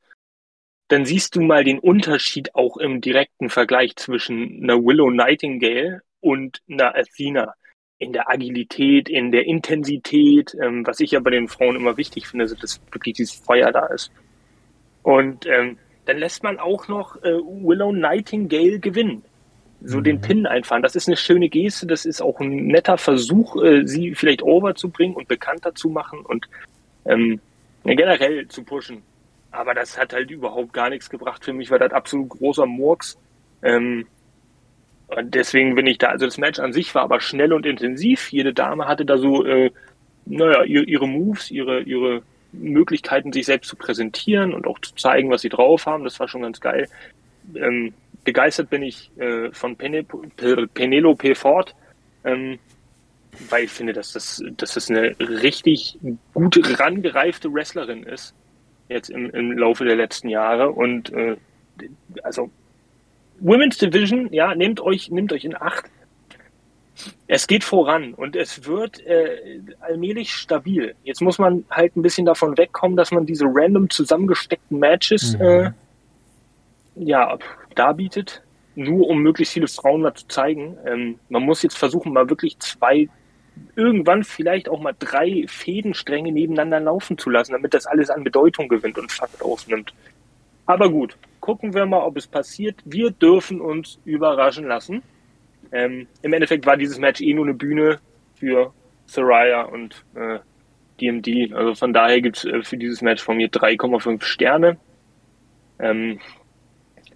dann siehst du mal den Unterschied auch im direkten Vergleich zwischen einer Willow Nightingale und einer Athena in der Agilität, in der Intensität, ähm, was ich ja bei den Frauen immer wichtig finde, also dass wirklich dieses Feuer da ist. Und ähm, dann lässt man auch noch äh, Willow Nightingale gewinnen. So mhm. den Pin einfahren. Das ist eine schöne Geste, das ist auch ein netter Versuch, äh, sie vielleicht over zu bringen und bekannter zu machen und ähm, generell zu pushen. Aber das hat halt überhaupt gar nichts gebracht. Für mich war das absolut großer Murks. Ähm, und deswegen bin ich da, also das Match an sich war aber schnell und intensiv. Jede Dame hatte da so, äh, naja, ihre, ihre Moves, ihre, ihre Möglichkeiten, sich selbst zu präsentieren und auch zu zeigen, was sie drauf haben. Das war schon ganz geil. Ähm, begeistert bin ich äh, von Pene Penelope Ford, ähm, weil ich finde, dass das, dass das eine richtig gut rangereifte Wrestlerin ist, jetzt im, im Laufe der letzten Jahre. Und äh, also Women's Division, ja, nehmt euch, nehmt euch in Acht. Es geht voran und es wird äh, allmählich stabil. Jetzt muss man halt ein bisschen davon wegkommen, dass man diese random zusammengesteckten Matches mhm. äh, ja, darbietet, nur um möglichst viele Frauen mal zu zeigen. Ähm, man muss jetzt versuchen, mal wirklich zwei, irgendwann vielleicht auch mal drei Fädenstränge nebeneinander laufen zu lassen, damit das alles an Bedeutung gewinnt und Fakt aufnimmt. Aber gut, gucken wir mal, ob es passiert. Wir dürfen uns überraschen lassen. Ähm, Im Endeffekt war dieses Match eh nur eine Bühne für Soraya und äh, DMD. Also von daher gibt es äh, für dieses Match von mir 3,5 Sterne. Ähm,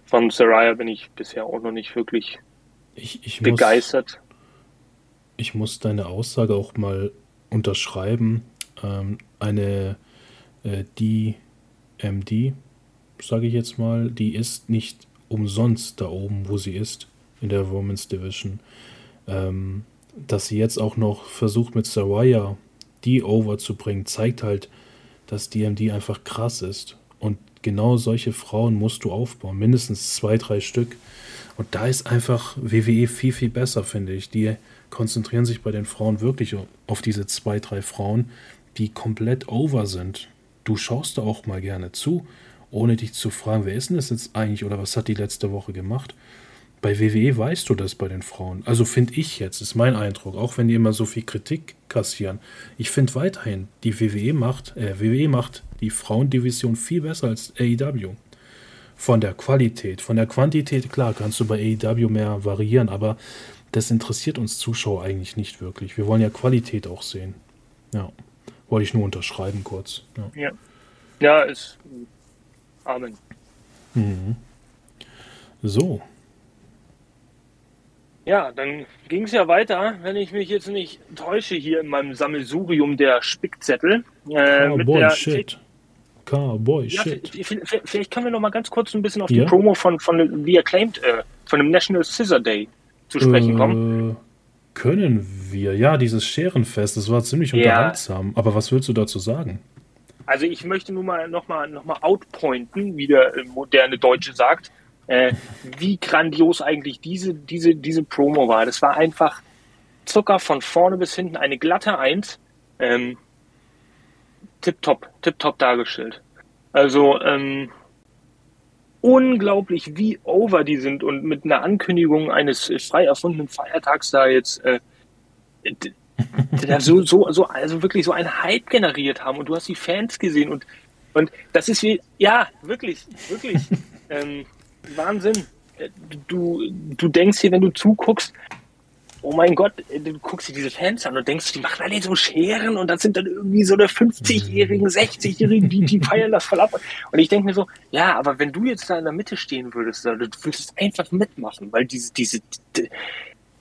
von Soraya bin ich bisher auch noch nicht wirklich
ich, ich
begeistert.
Muss, ich muss deine Aussage auch mal unterschreiben. Ähm, eine äh, DMD sage ich jetzt mal, die ist nicht umsonst da oben, wo sie ist, in der Women's Division. Ähm, dass sie jetzt auch noch versucht mit Saraya die over zu bringen, zeigt halt, dass DMD einfach krass ist. Und genau solche Frauen musst du aufbauen. Mindestens zwei, drei Stück. Und da ist einfach WWE viel, viel besser, finde ich. Die konzentrieren sich bei den Frauen wirklich auf diese zwei, drei Frauen, die komplett over sind. Du schaust da auch mal gerne zu ohne dich zu fragen, wer ist denn das jetzt eigentlich oder was hat die letzte Woche gemacht? Bei WWE weißt du das bei den Frauen. Also finde ich jetzt, ist mein Eindruck, auch wenn die immer so viel Kritik kassieren. Ich finde weiterhin, die WWE macht, äh, WWE macht die Frauendivision viel besser als AEW. Von der Qualität, von der Quantität, klar, kannst du bei AEW mehr variieren, aber das interessiert uns Zuschauer eigentlich nicht wirklich. Wir wollen ja Qualität auch sehen. Ja, wollte ich nur unterschreiben kurz.
Ja, ja, ja ist Amen.
Mhm. So.
Ja, dann ging es ja weiter, wenn ich mich jetzt nicht täusche, hier in meinem Sammelsurium der Spickzettel.
Äh, Cowboy der, Shit. Cowboy
ja, Shit. Vielleicht können wir noch mal ganz kurz ein bisschen auf ja? die Promo von, von The Acclaimed, äh, von dem National Scissor Day zu sprechen äh, kommen.
können wir. Ja, dieses Scherenfest, das war ziemlich ja. unterhaltsam. Aber was willst du dazu sagen?
Also ich möchte nur mal nochmal noch mal outpointen, wie der moderne Deutsche sagt, äh, wie grandios eigentlich diese, diese, diese Promo war. Das war einfach Zucker von vorne bis hinten, eine glatte Eins. Ähm, tipptopp, tipptopp dargestellt. Also ähm, unglaublich, wie over die sind und mit einer Ankündigung eines frei erfundenen Feiertags da jetzt äh, so, so, so, also wirklich so einen Hype generiert haben und du hast die Fans gesehen und, und das ist wie, ja, wirklich, wirklich, ähm, Wahnsinn. Du, du denkst hier, wenn du zuguckst, oh mein Gott, du guckst dir diese Fans an und denkst, die machen alle so Scheren und das sind dann irgendwie so eine 50-Jährigen, 60-Jährigen, die, die feiern das voll ab. Und ich denke mir so, ja, aber wenn du jetzt da in der Mitte stehen würdest, du würdest einfach mitmachen, weil diese, diese,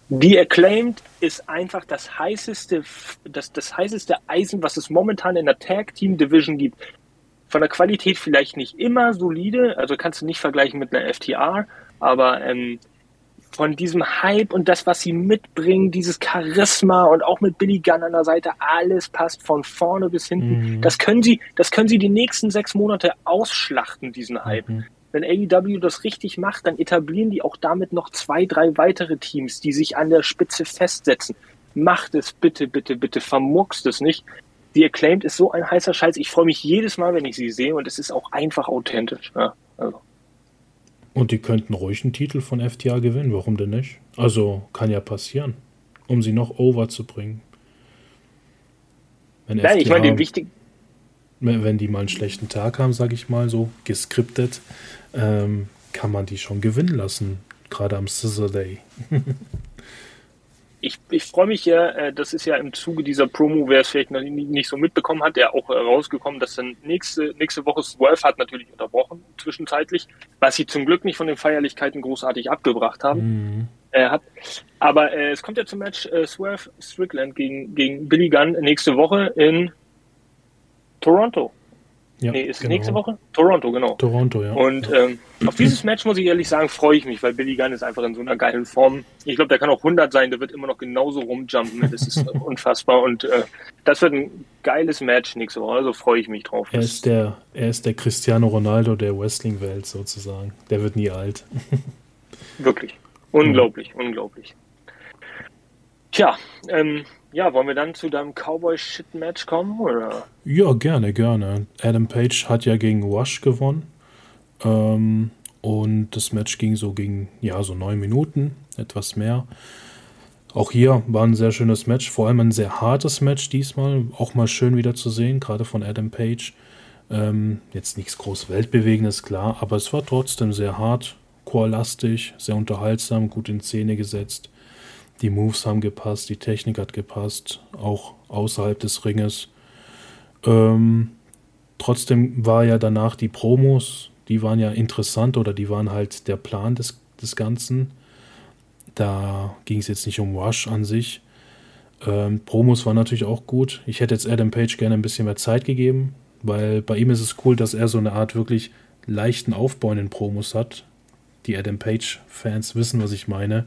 die Acclaimed ist einfach das heißeste, das, das heißeste Eisen, was es momentan in der Tag Team Division gibt. Von der Qualität vielleicht nicht immer solide, also kannst du nicht vergleichen mit einer FTR, aber ähm, von diesem Hype und das, was sie mitbringen, dieses Charisma und auch mit Billy Gunn an der Seite, alles passt von vorne bis hinten. Mhm. Das können sie, das können sie die nächsten sechs Monate ausschlachten, diesen Hype. Mhm. Wenn AEW das richtig macht, dann etablieren die auch damit noch zwei, drei weitere Teams, die sich an der Spitze festsetzen. Macht es bitte, bitte, bitte, vermuckst es nicht. Die Acclaimed ist so ein heißer Scheiß. Ich freue mich jedes Mal, wenn ich sie sehe und es ist auch einfach authentisch. Ja, also.
Und die könnten ruhig einen Titel von FTA gewinnen, warum denn nicht? Also kann ja passieren, um sie noch over zu bringen.
Wenn Nein, FTA, ich meine, den wichtigen.
Wenn die mal einen schlechten Tag haben, sage ich mal so, geskriptet, ähm, kann man die schon gewinnen lassen, gerade am Scissor Day.
ich, ich freue mich ja, äh, das ist ja im Zuge dieser Promo, wer es vielleicht noch nicht so mitbekommen hat, der auch äh, rausgekommen, dass dann nächste, nächste Woche Swerve hat natürlich unterbrochen, zwischenzeitlich, was sie zum Glück nicht von den Feierlichkeiten großartig abgebracht haben. Mhm. Äh, hat. Aber äh, es kommt ja zum Match äh, Swerve Strickland gegen, gegen Billy Gunn nächste Woche in Toronto. Ja, nee, ist genau. nächste Woche? Toronto, genau.
Toronto, ja.
Und ähm, auf dieses Match muss ich ehrlich sagen, freue ich mich, weil Billy Gunn ist einfach in so einer geilen Form. Ich glaube, der kann auch 100 sein, der wird immer noch genauso rumjumpen. Das ist unfassbar. Und äh, das wird ein geiles Match nächste Woche. Also freue ich mich drauf.
Er ist, der, er ist der Cristiano Ronaldo der Wrestling-Welt sozusagen. Der wird nie alt.
Wirklich. Unglaublich, ja. unglaublich. Tja, ähm, ja, wollen wir dann zu deinem Cowboy-Shit-Match kommen? Oder?
Ja, gerne, gerne. Adam Page hat ja gegen Wash gewonnen. Ähm, und das Match ging so gegen, ja, so neun Minuten, etwas mehr. Auch hier war ein sehr schönes Match, vor allem ein sehr hartes Match diesmal. Auch mal schön wieder zu sehen, gerade von Adam Page. Ähm, jetzt nichts groß Weltbewegendes, klar, aber es war trotzdem sehr hart, chorlastig, sehr unterhaltsam, gut in Szene gesetzt. Die Moves haben gepasst, die Technik hat gepasst, auch außerhalb des Ringes. Ähm, trotzdem war ja danach die Promos, die waren ja interessant oder die waren halt der Plan des, des Ganzen. Da ging es jetzt nicht um Rush an sich. Ähm, Promos waren natürlich auch gut. Ich hätte jetzt Adam Page gerne ein bisschen mehr Zeit gegeben, weil bei ihm ist es cool, dass er so eine Art wirklich leichten Aufbau in den Promos hat. Die Adam Page-Fans wissen, was ich meine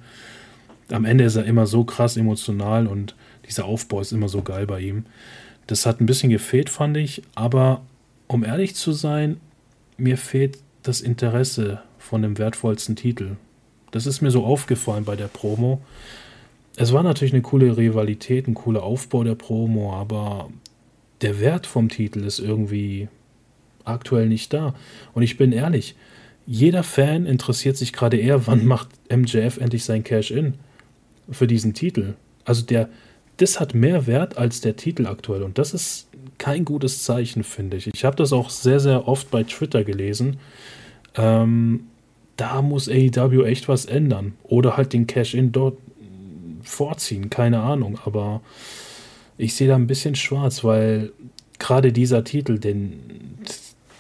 am Ende ist er immer so krass emotional und dieser Aufbau ist immer so geil bei ihm. Das hat ein bisschen gefehlt, fand ich, aber um ehrlich zu sein, mir fehlt das Interesse von dem wertvollsten Titel. Das ist mir so aufgefallen bei der Promo. Es war natürlich eine coole Rivalität, ein cooler Aufbau der Promo, aber der Wert vom Titel ist irgendwie aktuell nicht da. Und ich bin ehrlich, jeder Fan interessiert sich gerade eher, wann macht MJF endlich sein Cash-In für diesen Titel. Also der, das hat mehr Wert als der Titel aktuell und das ist kein gutes Zeichen, finde ich. Ich habe das auch sehr, sehr oft bei Twitter gelesen. Ähm, da muss AEW echt was ändern oder halt den Cash-In dort vorziehen, keine Ahnung, aber ich sehe da ein bisschen schwarz, weil gerade dieser Titel, den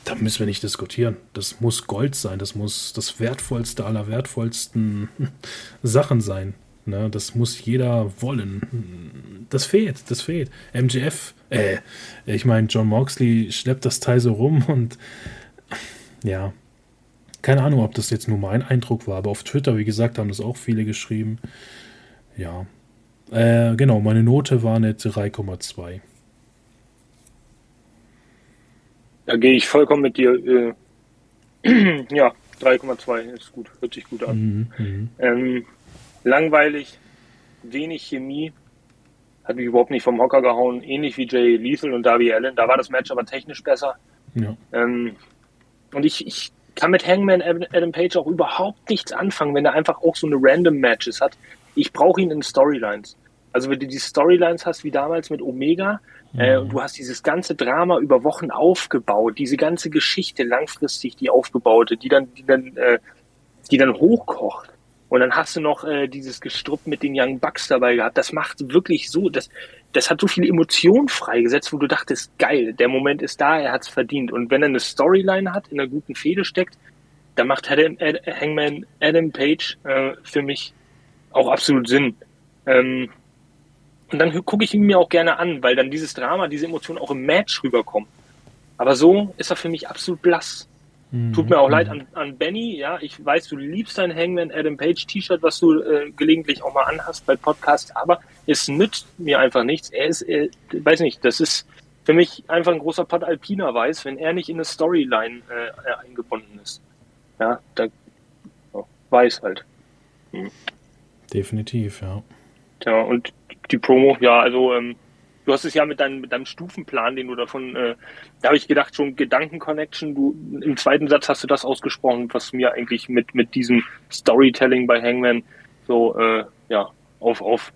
da müssen wir nicht diskutieren. Das muss Gold sein, das muss das wertvollste aller wertvollsten Sachen sein. Ne? Das muss jeder wollen. Das fehlt, das fehlt. MGF, äh, ich meine, John Moxley schleppt das Teil so rum und ja, keine Ahnung, ob das jetzt nur mein Eindruck war, aber auf Twitter, wie gesagt, haben das auch viele geschrieben. Ja, Äh, genau, meine Note war eine 3,2.
Da gehe ich vollkommen mit dir. Äh, ja, 3,2 ist gut, hört sich gut an. Mhm, mhm, ähm, langweilig, wenig Chemie, hat mich überhaupt nicht vom Hocker gehauen, ähnlich wie Jay Lethal und Darby Allen. Da war das Match aber technisch besser. Ja. Ähm, und ich, ich kann mit Hangman Adam Page auch überhaupt nichts anfangen, wenn er einfach auch so eine random Matches hat. Ich brauche ihn in Storylines. Also wenn du die Storylines hast wie damals mit Omega, äh, mhm. und du hast dieses ganze Drama über Wochen aufgebaut, diese ganze Geschichte langfristig, die aufgebaute, die dann, die dann, äh, die dann hochkocht. Und dann hast du noch äh, dieses Gestrupp mit den Young Bucks dabei gehabt. Das macht wirklich so, das, das hat so viel Emotion freigesetzt, wo du dachtest, geil, der Moment ist da, er hat es verdient. Und wenn er eine Storyline hat, in einer guten Fehde steckt, dann macht Adam, Ad, Hangman Adam Page äh, für mich auch absolut Sinn. Ähm, und dann gucke ich ihn mir auch gerne an, weil dann dieses Drama, diese Emotionen auch im Match rüberkommen. Aber so ist er für mich absolut blass. Mhm. Tut mir auch leid an, an Benny, ja. Ich weiß, du liebst dein Hangman Adam Page T-Shirt, was du äh, gelegentlich auch mal anhast bei Podcasts, aber es nützt mir einfach nichts. Er ist, äh, weiß nicht, das ist für mich einfach ein großer Pod Alpina weiß, wenn er nicht in eine Storyline äh, eingebunden ist. Ja, da oh, weiß halt.
Mhm. Definitiv, ja.
Tja, und die Promo, ja, also ähm, du hast es ja mit deinem, mit deinem Stufenplan, den du davon, äh, da habe ich gedacht, schon Gedankenconnection, du im zweiten Satz hast du das ausgesprochen, was mir eigentlich mit, mit diesem Storytelling bei Hangman so, äh, ja, auf, auf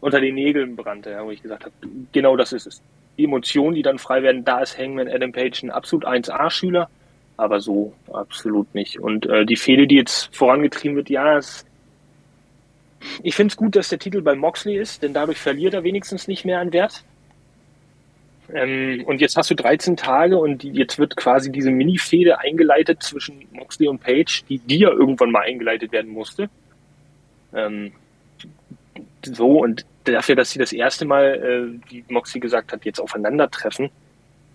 unter den Nägeln brannte, wo ich gesagt habe, genau das ist es. Die Emotionen, die dann frei werden, da ist Hangman Adam Page ein absolut 1A-Schüler, aber so absolut nicht. Und äh, die Fehde, die jetzt vorangetrieben wird, ja, es ich finde es gut, dass der Titel bei Moxley ist, denn dadurch verliert er wenigstens nicht mehr an Wert. Ähm, und jetzt hast du 13 Tage und jetzt wird quasi diese Mini-Fehde eingeleitet zwischen Moxley und Page, die dir irgendwann mal eingeleitet werden musste. Ähm, so, und dafür, dass sie das erste Mal, äh, wie Moxley gesagt hat, jetzt aufeinandertreffen,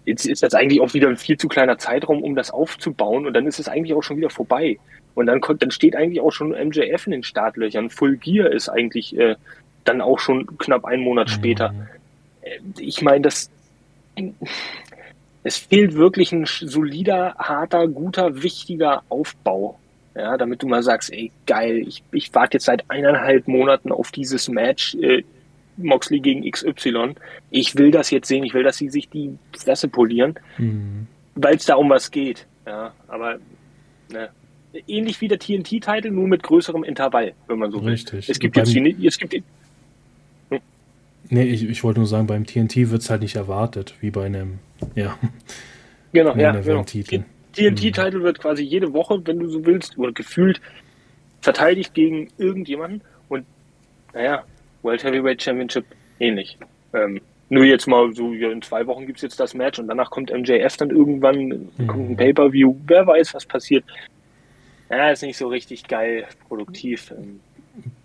jetzt ist das eigentlich auch wieder ein viel zu kleiner Zeitraum, um das aufzubauen und dann ist es eigentlich auch schon wieder vorbei. Und dann, dann steht eigentlich auch schon MJF in den Startlöchern. Full Gear ist eigentlich äh, dann auch schon knapp einen Monat später. Mhm. Äh, ich meine, das es fehlt wirklich ein solider, harter, guter, wichtiger Aufbau. Ja, damit du mal sagst, ey, geil, ich, ich warte jetzt seit eineinhalb Monaten auf dieses Match, äh, Moxley gegen XY. Ich will das jetzt sehen, ich will, dass sie sich die Fresse polieren, mhm. weil es da um was geht. Ja, aber ne, ähnlich wie der TNT-Titel, nur mit größerem Intervall, wenn man so will.
Richtig.
Es gibt jetzt die, es gibt die?
Nee, ich, ich wollte nur sagen, beim TNT wird es halt nicht erwartet, wie bei einem, ja.
Genau, ja, genau. TNT-Titel mhm. wird quasi jede Woche, wenn du so willst, oder gefühlt verteidigt gegen irgendjemanden und naja, World Heavyweight Championship ähnlich. Ähm, nur jetzt mal so, ja, in zwei Wochen gibt es jetzt das Match und danach kommt MJF dann irgendwann, mhm. kommt ein Pay-Per-View, wer weiß, was passiert. Ja, ist nicht so richtig geil produktiv.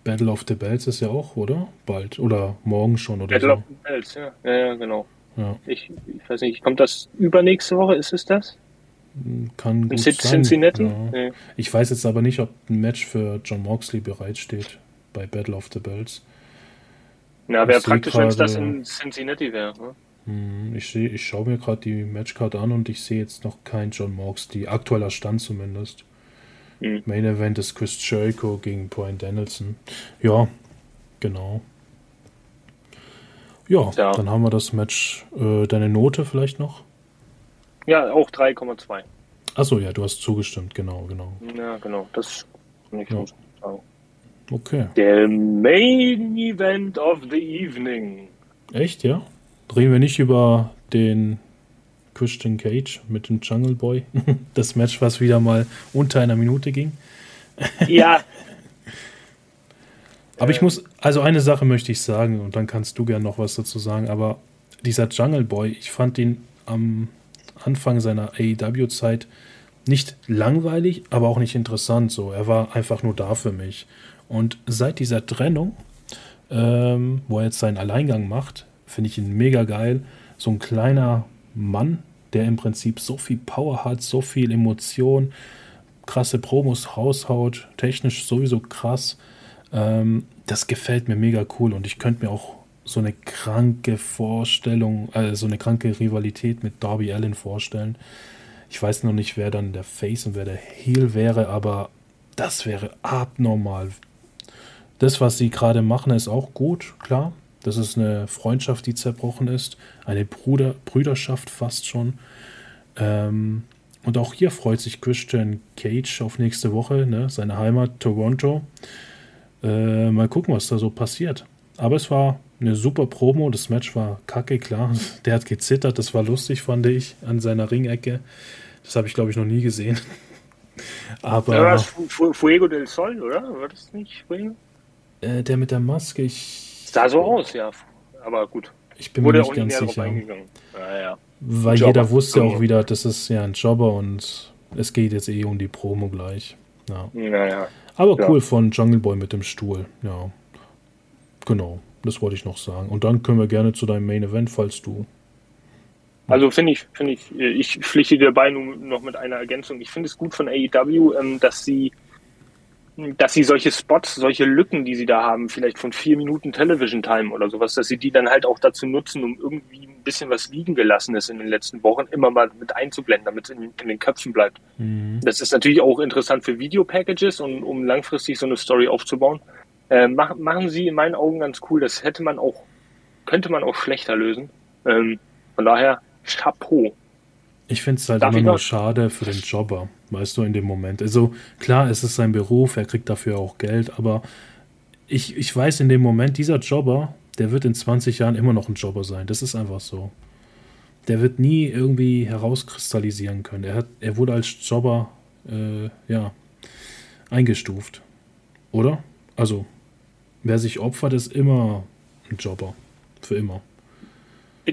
Battle of the Bells ist ja auch, oder? Bald. Oder morgen schon, oder
Battle so. of the Bells, ja. Ja, ja genau. Ja. Ich, ich, weiß nicht, kommt das übernächste Woche? Ist es das?
Kann
gut sein. Cincinnati?
Ja. Ich weiß jetzt aber nicht, ob ein Match für John Moxley bereitsteht bei Battle of the Bells.
Na, wäre praktisch, wenn es das in Cincinnati wäre. Ne?
Hm, ich, seh, ich schaue mir gerade die Matchcard an und ich sehe jetzt noch kein John Moxley. Aktueller Stand zumindest. Mhm. Main Event ist Chris Jericho gegen Brian Danielson. Ja, genau. Ja, ja, dann haben wir das Match. Äh, deine Note vielleicht noch?
Ja, auch 3,2.
Achso, ja, du hast zugestimmt, genau, genau.
Ja, genau, das kann ich ja. sagen.
Okay.
Der Main Event of the Evening.
Echt, ja? Drehen wir nicht über den Christian Cage mit dem Jungle Boy. Das Match, was wieder mal unter einer Minute ging.
Ja.
aber ich muss, also eine Sache möchte ich sagen und dann kannst du gern noch was dazu sagen, aber dieser Jungle Boy, ich fand ihn am Anfang seiner AEW-Zeit nicht langweilig, aber auch nicht interessant so. Er war einfach nur da für mich. Und seit dieser Trennung, ähm, wo er jetzt seinen Alleingang macht, finde ich ihn mega geil. So ein kleiner Mann, der im Prinzip so viel Power hat, so viel Emotion, krasse Promos raushaut, technisch sowieso krass. Ähm, das gefällt mir mega cool und ich könnte mir auch so eine kranke Vorstellung, also so eine kranke Rivalität mit Darby Allen vorstellen. Ich weiß noch nicht, wer dann der Face und wer der Heel wäre, aber das wäre abnormal. Das, was sie gerade machen, ist auch gut, klar. Das ist eine Freundschaft, die zerbrochen ist. Eine Bruder, Brüderschaft fast schon. Ähm, und auch hier freut sich Christian Cage auf nächste Woche, ne? seine Heimat Toronto. Äh, mal gucken, was da so passiert. Aber es war eine super Promo. Das Match war kacke, klar. Der hat gezittert, das war lustig, fand ich, an seiner Ringecke. Das habe ich, glaube ich, noch nie gesehen. Aber. Ja,
das Fuego del Sol, oder? War das nicht
Fuego? Äh, der mit der Maske, ich.
Sah so aus, ja. Aber gut.
Ich bin Wurde mir nicht ganz sicher. Ja, ja. Weil Jobber. jeder wusste auch wieder, das ist ja ein Jobber und es geht jetzt eh um die Promo gleich. Ja. Naja. Aber cool von Jungle Boy mit dem Stuhl. Ja. Genau. Das wollte ich noch sagen. Und dann können wir gerne zu deinem Main Event, falls du.
Also finde ich, finde ich, ich pflichte dir bei nur noch mit einer Ergänzung. Ich finde es gut von AEW, ähm, dass sie, dass sie solche Spots, solche Lücken, die sie da haben, vielleicht von vier Minuten Television Time oder sowas, dass sie die dann halt auch dazu nutzen, um irgendwie ein bisschen was liegen gelassen ist in den letzten Wochen, immer mal mit einzublenden, damit es in, in den Köpfen bleibt. Mhm. Das ist natürlich auch interessant für Videopackages und um langfristig so eine Story aufzubauen. Äh, mach, machen sie in meinen Augen ganz cool. Das hätte man auch, könnte man auch schlechter lösen. Ähm, von daher, Chapeau.
Ich finde es halt Darf immer nur schade für den Jobber, weißt du, in dem Moment. Also klar, es ist sein Beruf, er kriegt dafür auch Geld, aber ich, ich weiß in dem Moment, dieser Jobber, der wird in 20 Jahren immer noch ein Jobber sein. Das ist einfach so. Der wird nie irgendwie herauskristallisieren können. Er, hat, er wurde als Jobber äh, ja, eingestuft. Oder? Also, Wer sich opfert, ist immer ein Jobber. Für immer.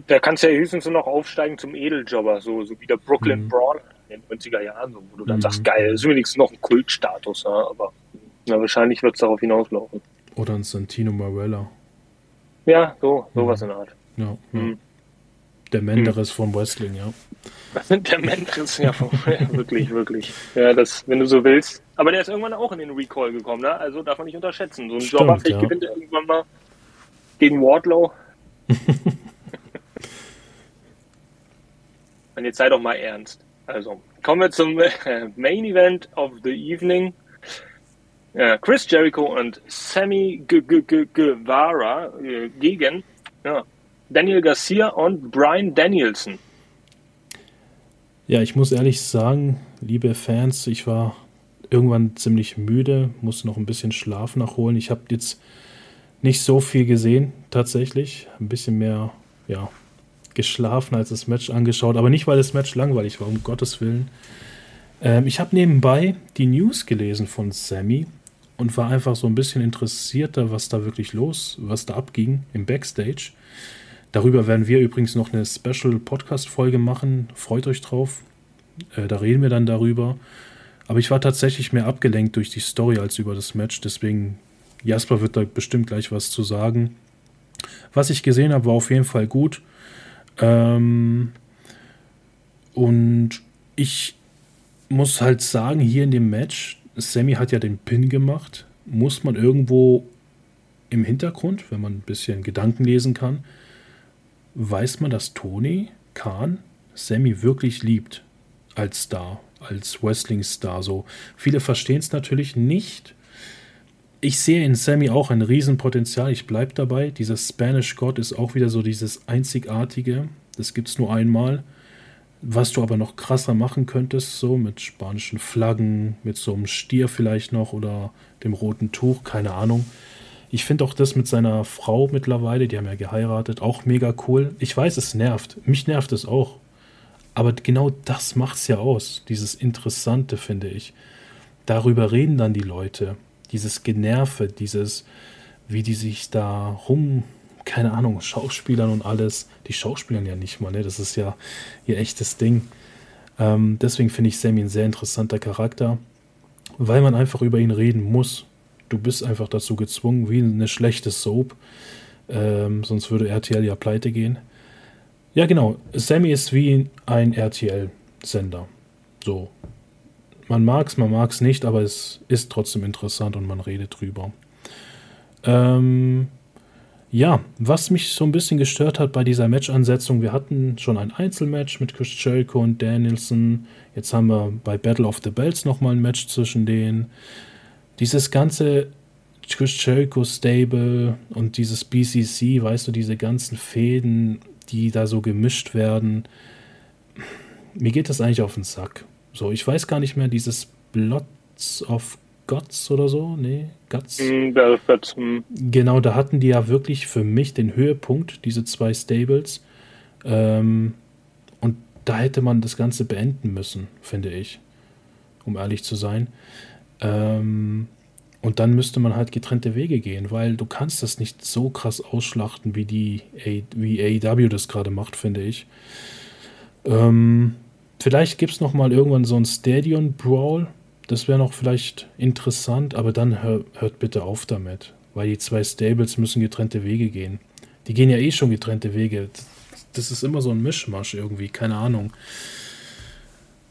Da kannst du ja höchstens noch aufsteigen zum Edeljobber, so, so wie der Brooklyn mhm. Brawl in den 90er Jahren, so, wo du dann mhm. sagst, geil, das ist wenigstens noch ein Kultstatus, ja, aber ja, wahrscheinlich wird es darauf hinauslaufen.
Oder ein Santino Marella.
Ja, so, sowas mhm. in der Art.
Ja, ja. Mhm. Der Menderes von Wrestling, ja.
Der Menderes, ja, wirklich, wirklich. Ja, das, wenn du so willst. Aber der ist irgendwann auch in den Recall gekommen, ne? Also darf man nicht unterschätzen. So ein Stimmt, Jobber, vielleicht ja. gewinnt er irgendwann mal gegen Wardlow. Und jetzt sei doch mal ernst. Also, kommen wir zum äh, Main Event of the Evening. Ja, Chris Jericho und Sammy Guevara äh, gegen ja, Daniel Garcia und Brian Danielson.
Ja, ich muss ehrlich sagen, liebe Fans, ich war irgendwann ziemlich müde, musste noch ein bisschen Schlaf nachholen. Ich habe jetzt nicht so viel gesehen, tatsächlich. Ein bisschen mehr, ja, geschlafen als das Match angeschaut. Aber nicht, weil das Match langweilig war, um Gottes Willen. Ähm, ich habe nebenbei die News gelesen von Sammy und war einfach so ein bisschen interessierter, was da wirklich los, was da abging im Backstage. Darüber werden wir übrigens noch eine Special Podcast-Folge machen. Freut euch drauf. Äh, da reden wir dann darüber. Aber ich war tatsächlich mehr abgelenkt durch die Story als über das Match. Deswegen, Jasper wird da bestimmt gleich was zu sagen. Was ich gesehen habe, war auf jeden Fall gut. Ähm, und ich muss halt sagen, hier in dem Match, Sammy hat ja den Pin gemacht. Muss man irgendwo im Hintergrund, wenn man ein bisschen Gedanken lesen kann, weiß man, dass Tony Khan Sammy wirklich liebt als Star, als Wrestling-Star. So viele verstehen es natürlich nicht. Ich sehe in Sammy auch ein Riesenpotenzial. Ich bleibe dabei. Dieser Spanish God ist auch wieder so dieses einzigartige. Das gibt es nur einmal. Was du aber noch krasser machen könntest, so mit spanischen Flaggen, mit so einem Stier vielleicht noch oder dem roten Tuch, keine Ahnung. Ich finde auch das mit seiner Frau mittlerweile, die haben ja geheiratet, auch mega cool. Ich weiß, es nervt. Mich nervt es auch. Aber genau das macht es ja aus. Dieses Interessante, finde ich. Darüber reden dann die Leute. Dieses Generve, dieses, wie die sich da rum, keine Ahnung, Schauspielern und alles. Die Schauspielern ja nicht mal, ne? Das ist ja ihr echtes Ding. Ähm, deswegen finde ich Sammy ein sehr interessanter Charakter, weil man einfach über ihn reden muss du bist einfach dazu gezwungen, wie eine schlechte Soap. Ähm, sonst würde RTL ja pleite gehen. Ja, genau. Sammy ist wie ein RTL-Sender. So. Man mag es, man mag es nicht, aber es ist trotzdem interessant und man redet drüber. Ähm, ja, was mich so ein bisschen gestört hat bei dieser Match-Ansetzung, wir hatten schon ein Einzelmatch mit Chris Jericho und Danielson. Jetzt haben wir bei Battle of the Bells nochmal ein Match zwischen denen. Dieses ganze Chris Jericho Stable und dieses BCC, weißt du, diese ganzen Fäden, die da so gemischt werden. Mir geht das eigentlich auf den Sack. So, ich weiß gar nicht mehr, dieses Blots of Gods oder so, nee, Guts. Mm, mm. Genau, da hatten die ja wirklich für mich den Höhepunkt, diese zwei Stables. Ähm, und da hätte man das Ganze beenden müssen, finde ich, um ehrlich zu sein. Ähm, und dann müsste man halt getrennte Wege gehen, weil du kannst das nicht so krass ausschlachten, wie die wie AEW das gerade macht, finde ich. Ähm, vielleicht gibt es noch mal irgendwann so ein Stadion Brawl, das wäre noch vielleicht interessant, aber dann hör, hört bitte auf damit, weil die zwei Stables müssen getrennte Wege gehen. Die gehen ja eh schon getrennte Wege. Das ist immer so ein Mischmasch irgendwie, keine Ahnung.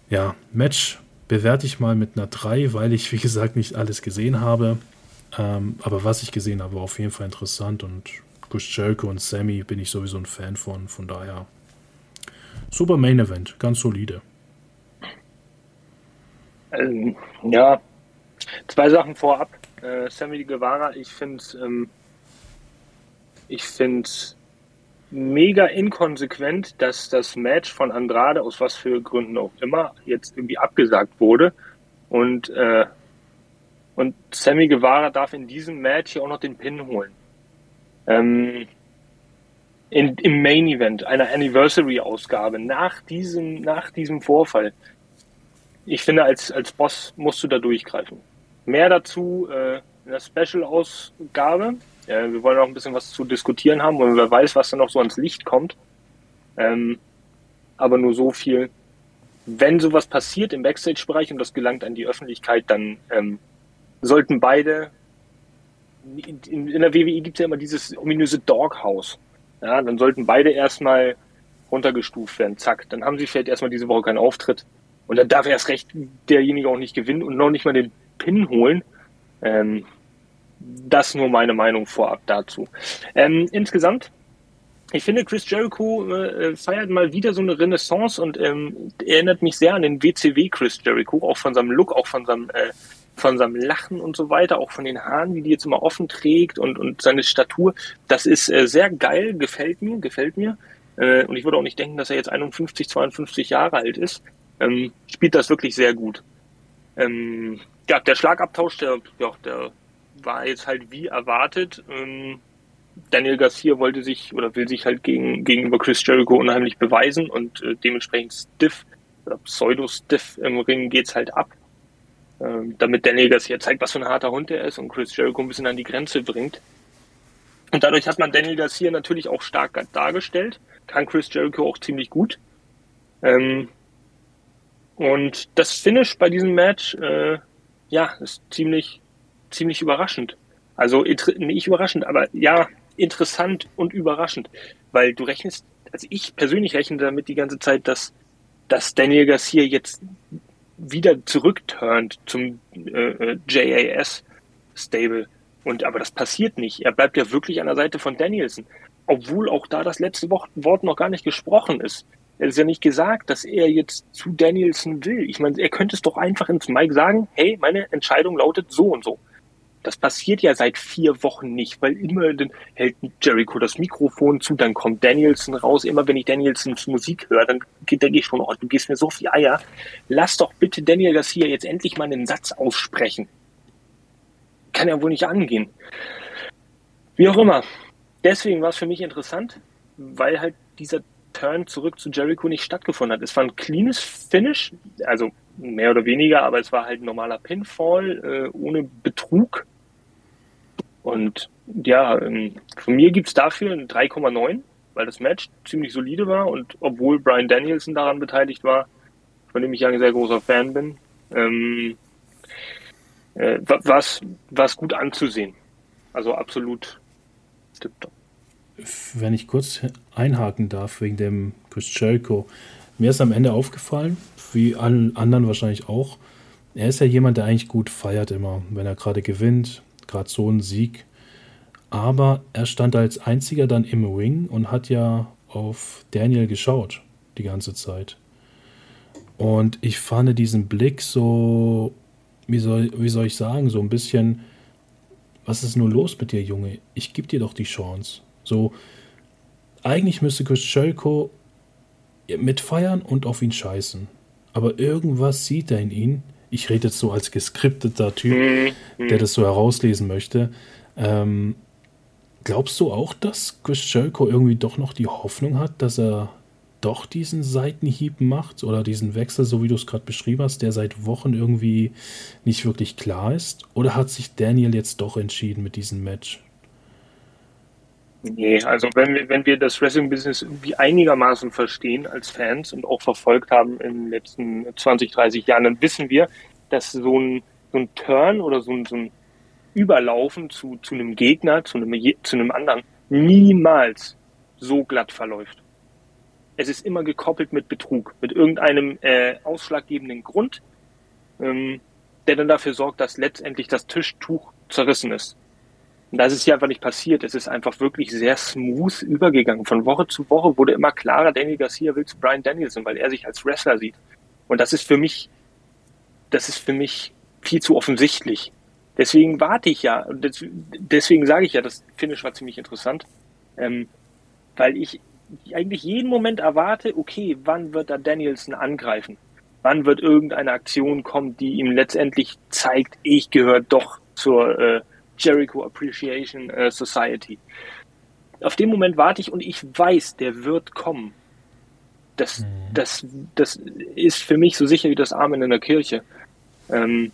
Ja, Match bewerte ich mal mit einer 3, weil ich, wie gesagt, nicht alles gesehen habe. Ähm, aber was ich gesehen habe, war auf jeden Fall interessant und Chris Jericho und Sammy bin ich sowieso ein Fan von, von daher. Super Main Event, ganz solide.
Ähm, ja, zwei Sachen vorab. Äh, Sammy Guevara, ich finde ähm, ich mega inkonsequent, dass das Match von Andrade aus was für Gründen auch immer jetzt irgendwie abgesagt wurde und äh, und Sammy Guevara darf in diesem Match hier auch noch den Pin holen. Ähm, in, Im Main Event, einer Anniversary-Ausgabe, nach diesem, nach diesem Vorfall ich finde, als, als Boss musst du da durchgreifen. Mehr dazu äh, in der Special-Ausgabe. Äh, wir wollen auch ein bisschen was zu diskutieren haben und wer weiß, was da noch so ans Licht kommt. Ähm, aber nur so viel. Wenn sowas passiert im Backstage-Bereich und das gelangt an die Öffentlichkeit, dann ähm, sollten beide. In, in der WWE gibt es ja immer dieses ominöse Doghouse. Ja, dann sollten beide erstmal runtergestuft werden. Zack. Dann haben sie vielleicht erstmal diese Woche keinen Auftritt. Und dann darf erst recht derjenige auch nicht gewinnen und noch nicht mal den Pin holen. Ähm, das nur meine Meinung vorab dazu. Ähm, insgesamt, ich finde, Chris Jericho äh, feiert mal wieder so eine Renaissance und ähm, erinnert mich sehr an den WCW Chris Jericho, auch von seinem Look, auch von seinem, äh, von seinem Lachen und so weiter, auch von den Haaren, wie die jetzt immer offen trägt und, und seine Statur. Das ist äh, sehr geil, gefällt mir, gefällt mir. Äh, und ich würde auch nicht denken, dass er jetzt 51, 52 Jahre alt ist ähm, spielt das wirklich sehr gut. Ähm, ja, der Schlagabtausch, der, ja, der war jetzt halt wie erwartet. Ähm, Daniel Garcia wollte sich oder will sich halt gegen, gegenüber Chris Jericho unheimlich beweisen und äh, dementsprechend stiff oder pseudo-stiff im Ring geht's halt ab. Ähm, damit Daniel Garcia zeigt, was für ein harter Hund er ist und Chris Jericho ein bisschen an die Grenze bringt. Und dadurch hat man Daniel Garcia natürlich auch stark dargestellt, kann Chris Jericho auch ziemlich gut. Ähm, und das Finish bei diesem Match, äh, ja, ist ziemlich, ziemlich überraschend. Also nicht überraschend, aber ja, interessant und überraschend. Weil du rechnest, also ich persönlich rechne damit die ganze Zeit, dass, dass Daniel Garcia jetzt wieder zurückturnt zum äh, äh JAS Stable. Und aber das passiert nicht. Er bleibt ja wirklich an der Seite von Danielson. Obwohl auch da das letzte Wort noch gar nicht gesprochen ist. Er ist ja nicht gesagt, dass er jetzt zu Danielson will. Ich meine, er könnte es doch einfach ins Mike sagen, hey, meine Entscheidung lautet so und so. Das passiert ja seit vier Wochen nicht, weil immer dann hält Jericho das Mikrofon zu, dann kommt Danielson raus. Immer wenn ich Danielsons Musik höre, dann denke ich schon, oh, du gehst mir so viel Eier. Lass doch bitte Daniel Garcia jetzt endlich mal einen Satz aussprechen. Kann ja wohl nicht angehen. Wie auch immer. Deswegen war es für mich interessant, weil halt dieser Turn zurück zu Jericho nicht stattgefunden hat. Es war ein cleanes Finish, also mehr oder weniger, aber es war halt ein normaler Pinfall äh, ohne Betrug. Und ja, ähm, von mir gibt es dafür ein 3,9, weil das Match ziemlich solide war und obwohl Brian Danielson daran beteiligt war, von dem ich ja ein sehr großer Fan bin, ähm, äh, war es gut anzusehen. Also absolut tipptopp
wenn ich kurz einhaken darf wegen dem Chris Jericho, mir ist am Ende aufgefallen, wie allen anderen wahrscheinlich auch, er ist ja jemand, der eigentlich gut feiert immer, wenn er gerade gewinnt, gerade so ein Sieg. Aber er stand als einziger dann im Ring und hat ja auf Daniel geschaut die ganze Zeit. Und ich fand diesen Blick so, wie soll, wie soll ich sagen, so ein bisschen, was ist nur los mit dir, Junge? Ich gebe dir doch die Chance. So, eigentlich müsste Chris Jericho mitfeiern und auf ihn scheißen. Aber irgendwas sieht er in ihn. Ich rede jetzt so als geskripteter Typ, mhm. der das so herauslesen möchte. Ähm, glaubst du auch, dass Chris Jericho irgendwie doch noch die Hoffnung hat, dass er doch diesen Seitenhieb macht oder diesen Wechsel, so wie du es gerade beschrieben hast, der seit Wochen irgendwie nicht wirklich klar ist? Oder hat sich Daniel jetzt doch entschieden mit diesem Match?
Nee, also wenn wir, wenn wir das Wrestling-Business irgendwie einigermaßen verstehen als Fans und auch verfolgt haben in den letzten 20, 30 Jahren, dann wissen wir, dass so ein, so ein Turn oder so ein, so ein Überlaufen zu, zu einem Gegner, zu einem, zu einem anderen, niemals so glatt verläuft. Es ist immer gekoppelt mit Betrug, mit irgendeinem äh, ausschlaggebenden Grund, ähm, der dann dafür sorgt, dass letztendlich das Tischtuch zerrissen ist. Und das ist ja einfach nicht passiert. Es ist einfach wirklich sehr smooth übergegangen. Von Woche zu Woche wurde immer klarer, Daniel Garcia will zu Brian Danielson, weil er sich als Wrestler sieht. Und das ist für mich, das ist für mich viel zu offensichtlich. Deswegen warte ich ja, und deswegen sage ich ja, das Finish war ziemlich interessant, ähm, weil ich eigentlich jeden Moment erwarte, okay, wann wird da Danielson angreifen? Wann wird irgendeine Aktion kommen, die ihm letztendlich zeigt, ich gehöre doch zur äh, Jericho Appreciation äh, Society. Auf den Moment warte ich und ich weiß, der wird kommen. Das, mhm. das, das ist für mich so sicher wie das Amen in der Kirche. Ähm,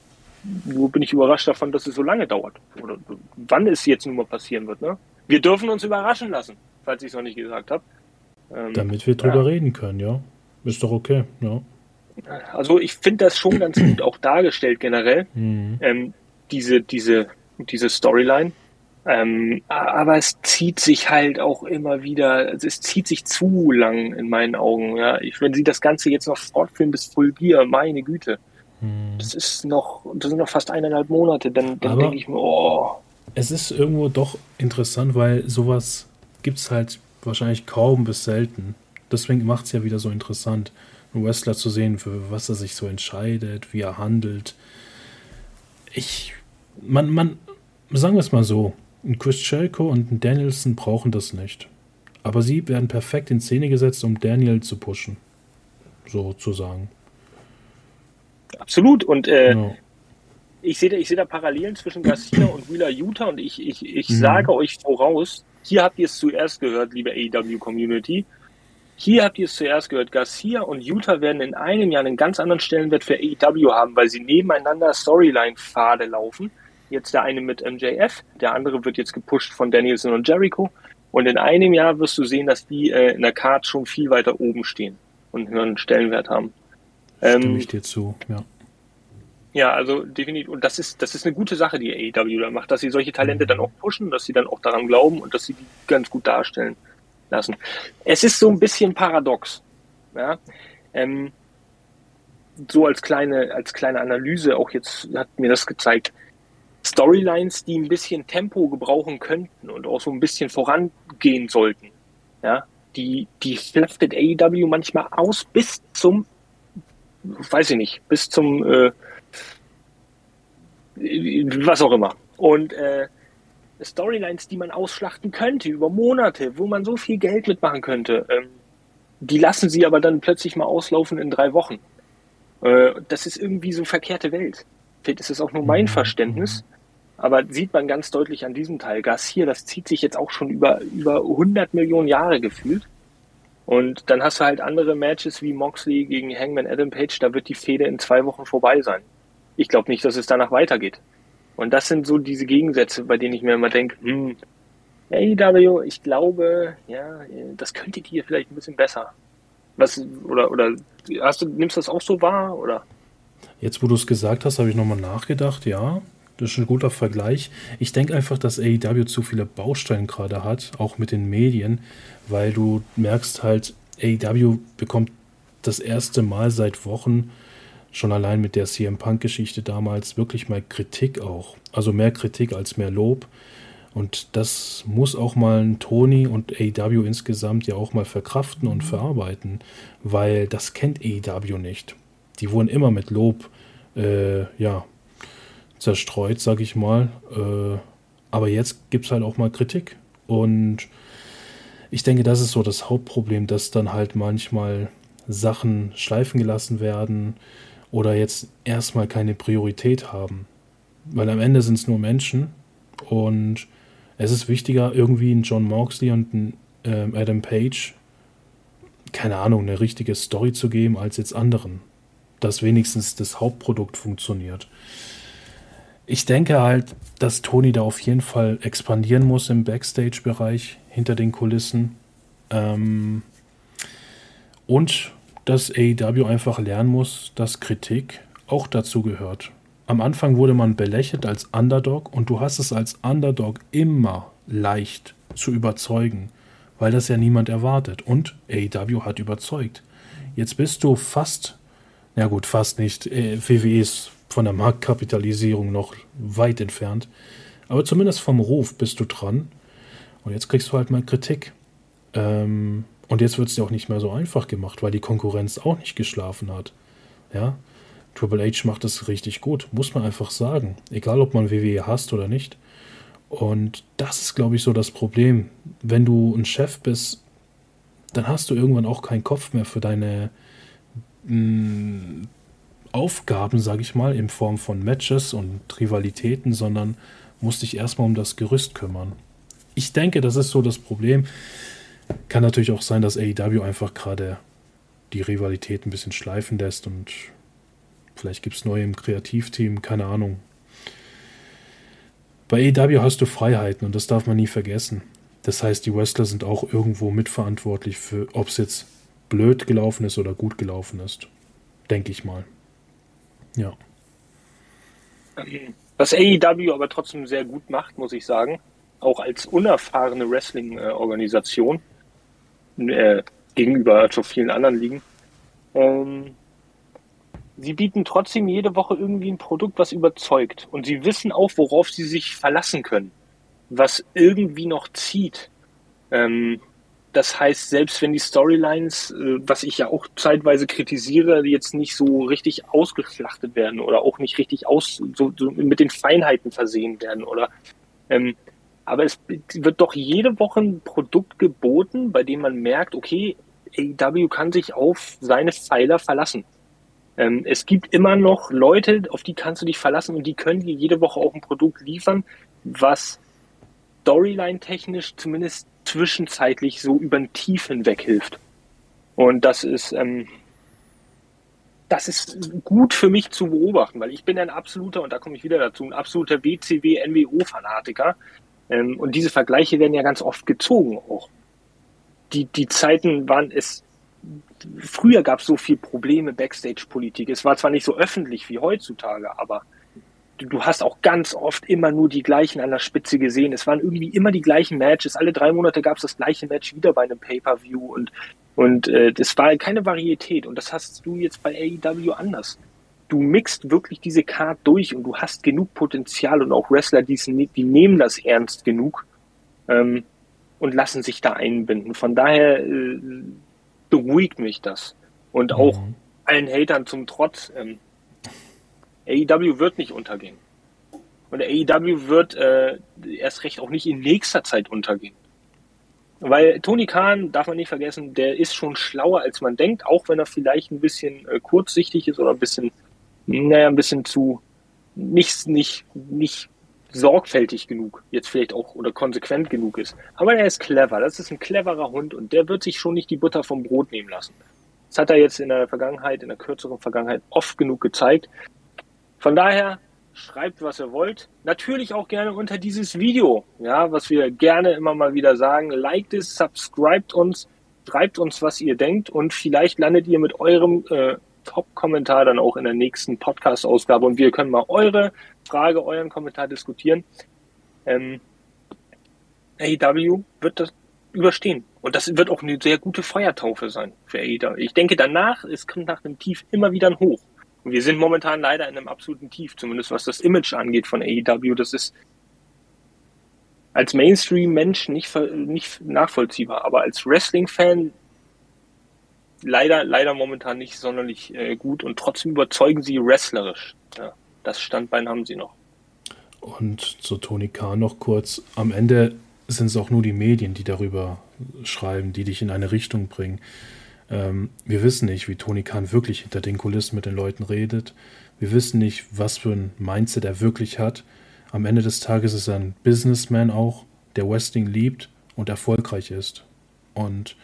wo bin ich überrascht davon, dass es so lange dauert? Oder wann es jetzt nun mal passieren wird. Ne? Wir dürfen uns überraschen lassen, falls ich es noch nicht gesagt habe.
Ähm, Damit wir drüber ja. reden können, ja. Ist doch okay, ja.
Also ich finde das schon ganz gut auch dargestellt generell. Mhm. Ähm, diese, diese diese Storyline. Ähm, aber es zieht sich halt auch immer wieder, es zieht sich zu lang in meinen Augen. Ja. Ich, wenn sie das Ganze jetzt noch fortführen bis Full Gear, meine Güte. Hm. Das ist noch, das sind noch fast eineinhalb Monate, dann, dann denke ich mir, oh.
Es ist irgendwo doch interessant, weil sowas gibt es halt wahrscheinlich kaum bis selten. Deswegen macht es ja wieder so interessant, einen Wrestler zu sehen, für was er sich so entscheidet, wie er handelt. Ich, man, man, sagen wir es mal so, ein Chris Jericho und ein Danielson brauchen das nicht. Aber sie werden perfekt in Szene gesetzt, um Daniel zu pushen. Sozusagen.
Absolut. Und äh, ja. ich sehe da, seh da Parallelen zwischen Garcia und Wheeler Utah und ich, ich, ich mhm. sage euch voraus, hier habt ihr es zuerst gehört, liebe AEW Community. Hier habt ihr es zuerst gehört. Garcia und Utah werden in einem Jahr einen ganz anderen Stellenwert für AEW haben, weil sie nebeneinander Storyline-Pfade laufen Jetzt der eine mit MJF, der andere wird jetzt gepusht von Danielson und Jericho. Und in einem Jahr wirst du sehen, dass die äh, in der Card schon viel weiter oben stehen und einen höheren Stellenwert haben.
Stimme ähm, ich dir zu, ja.
Ja, also definitiv. Und das ist, das ist eine gute Sache, die AEW da macht, dass sie solche Talente dann auch pushen, dass sie dann auch daran glauben und dass sie die ganz gut darstellen lassen. Es ist so ein bisschen paradox. Ja? Ähm, so als kleine, als kleine Analyse, auch jetzt hat mir das gezeigt, Storylines, die ein bisschen Tempo gebrauchen könnten und auch so ein bisschen vorangehen sollten. Ja, die, die schlachtet AEW manchmal aus bis zum, weiß ich nicht, bis zum, äh, was auch immer. Und äh, Storylines, die man ausschlachten könnte über Monate, wo man so viel Geld mitmachen könnte, ähm, die lassen sie aber dann plötzlich mal auslaufen in drei Wochen. Äh, das ist irgendwie so verkehrte Welt. Vielleicht ist es auch nur mein mhm. Verständnis. Aber sieht man ganz deutlich an diesem Teil. Garcia, das zieht sich jetzt auch schon über, über 100 Millionen Jahre gefühlt. Und dann hast du halt andere Matches wie Moxley gegen Hangman Adam Page, da wird die Fehde in zwei Wochen vorbei sein. Ich glaube nicht, dass es danach weitergeht. Und das sind so diese Gegensätze, bei denen ich mir immer denke, hm, AEW, ich glaube, ja, das könntet ihr vielleicht ein bisschen besser. Was, oder, oder hast du, nimmst du das auch so wahr, oder?
Jetzt, wo du es gesagt hast, habe ich nochmal nachgedacht, ja. Das ist ein guter Vergleich. Ich denke einfach, dass AEW zu viele Baustellen gerade hat, auch mit den Medien, weil du merkst halt, AEW bekommt das erste Mal seit Wochen, schon allein mit der CM Punk-Geschichte damals, wirklich mal Kritik auch. Also mehr Kritik als mehr Lob. Und das muss auch mal ein Tony und AEW insgesamt ja auch mal verkraften und verarbeiten, weil das kennt AEW nicht. Die wurden immer mit Lob, äh, ja, zerstreut, sag ich mal. Äh, aber jetzt gibt es halt auch mal Kritik. Und ich denke, das ist so das Hauptproblem, dass dann halt manchmal Sachen schleifen gelassen werden oder jetzt erstmal keine Priorität haben. Weil am Ende sind es nur Menschen und es ist wichtiger, irgendwie einen John Moxley und einen äh, Adam Page, keine Ahnung, eine richtige Story zu geben, als jetzt anderen. Dass wenigstens das Hauptprodukt funktioniert. Ich denke halt, dass Tony da auf jeden Fall expandieren muss im Backstage-Bereich, hinter den Kulissen. Ähm und dass AEW einfach lernen muss, dass Kritik auch dazu gehört. Am Anfang wurde man belächelt als Underdog und du hast es als Underdog immer leicht zu überzeugen, weil das ja niemand erwartet. Und AEW hat überzeugt. Jetzt bist du fast, na gut, fast nicht. Äh, WWE ist von der Marktkapitalisierung noch weit entfernt. Aber zumindest vom Ruf bist du dran. Und jetzt kriegst du halt mal Kritik. Ähm, und jetzt wird es dir auch nicht mehr so einfach gemacht, weil die Konkurrenz auch nicht geschlafen hat. Ja, Triple H macht es richtig gut, muss man einfach sagen. Egal, ob man WWE hasst oder nicht. Und das ist, glaube ich, so das Problem. Wenn du ein Chef bist, dann hast du irgendwann auch keinen Kopf mehr für deine mh, mm, Aufgaben, sage ich mal, in Form von Matches und Rivalitäten, sondern musst dich erstmal um das Gerüst kümmern. Ich denke, das ist so das Problem. Kann natürlich auch sein, dass AEW einfach gerade die Rivalität ein bisschen schleifen lässt und Vielleicht gibt es neue im Kreativteam, keine Ahnung. Bei AEW hast du Freiheiten und das darf man nie vergessen. Das heißt, die Wrestler sind auch irgendwo mitverantwortlich für, ob es jetzt blöd gelaufen ist oder gut gelaufen ist. Denke ich mal. Ja.
Was AEW aber trotzdem sehr gut macht, muss ich sagen, auch als unerfahrene Wrestling-Organisation äh, gegenüber so vielen anderen Ligen, ähm, sie bieten trotzdem jede Woche irgendwie ein Produkt, was überzeugt. Und sie wissen auch, worauf sie sich verlassen können, was irgendwie noch zieht. Ähm, das heißt, selbst wenn die Storylines, äh, was ich ja auch zeitweise kritisiere, jetzt nicht so richtig ausgeschlachtet werden oder auch nicht richtig aus, so, so mit den Feinheiten versehen werden oder ähm, aber es wird doch jede Woche ein Produkt geboten, bei dem man merkt, okay, AEW kann sich auf seine Pfeiler verlassen. Ähm, es gibt immer noch Leute, auf die kannst du dich verlassen und die können dir jede Woche auch ein Produkt liefern, was Storyline-technisch zumindest zwischenzeitlich so über den Tief hinweg hilft. Und das ist, ähm, das ist gut für mich zu beobachten, weil ich bin ein absoluter, und da komme ich wieder dazu, ein absoluter WCW-NWO-Fanatiker. Ähm, und diese Vergleiche werden ja ganz oft gezogen auch. Die, die Zeiten waren es früher gab es so viel Probleme Backstage-Politik. Es war zwar nicht so öffentlich wie heutzutage, aber du, hast auch ganz oft immer nur die gleichen an der Spitze gesehen. Es waren irgendwie immer die gleichen Matches. Alle drei Monate gab es das gleiche Match wieder bei einem Pay-per-View und und äh, das war keine Varietät. Und das hast du jetzt bei AEW anders. Du mixt wirklich diese Card durch und du hast genug Potenzial und auch Wrestler, die, die nehmen das ernst genug ähm, und lassen sich da einbinden. Von daher äh, beruhigt mich das. Und auch mhm. allen Hatern zum Trotz, ähm, AEW wird nicht untergehen. Und AEW wird äh, erst recht auch nicht in nächster Zeit untergehen. Weil Tony Khan, darf man nicht vergessen, der ist schon schlauer, als man denkt, auch wenn er vielleicht ein bisschen äh, kurzsichtig ist oder ein bisschen, naja, ein bisschen zu nicht, nicht, nicht sorgfältig genug, jetzt vielleicht auch oder konsequent genug ist. Aber er ist clever, das ist ein cleverer Hund und der wird sich schon nicht die Butter vom Brot nehmen lassen. Das hat er jetzt in der Vergangenheit, in der kürzeren Vergangenheit oft genug gezeigt. Von daher schreibt, was ihr wollt. Natürlich auch gerne unter dieses Video, ja, was wir gerne immer mal wieder sagen. Liked es, subscribt uns, schreibt uns, was ihr denkt und vielleicht landet ihr mit eurem äh, Top-Kommentar dann auch in der nächsten Podcast-Ausgabe und wir können mal eure Frage, euren Kommentar diskutieren. Ähm, AEW wird das überstehen. Und das wird auch eine sehr gute Feuertaufe sein für AEW. Ich denke danach, es kommt nach dem Tief immer wieder ein Hoch. Und wir sind momentan leider in einem absoluten Tief, zumindest was das Image angeht von AEW. Das ist als Mainstream-Mensch nicht, nicht nachvollziehbar, aber als Wrestling-Fan leider, leider momentan nicht sonderlich äh, gut und trotzdem überzeugen sie wrestlerisch. Ja, das Standbein haben sie noch.
Und zu Tony Khan noch kurz. Am Ende sind es auch nur die Medien, die darüber schreiben, die dich in eine Richtung bringen. Ähm, wir wissen nicht, wie Tony Khan wirklich hinter den Kulissen mit den Leuten redet. Wir wissen nicht, was für ein Mindset er wirklich hat. Am Ende des Tages ist er ein Businessman auch, der Wrestling liebt und erfolgreich ist. Und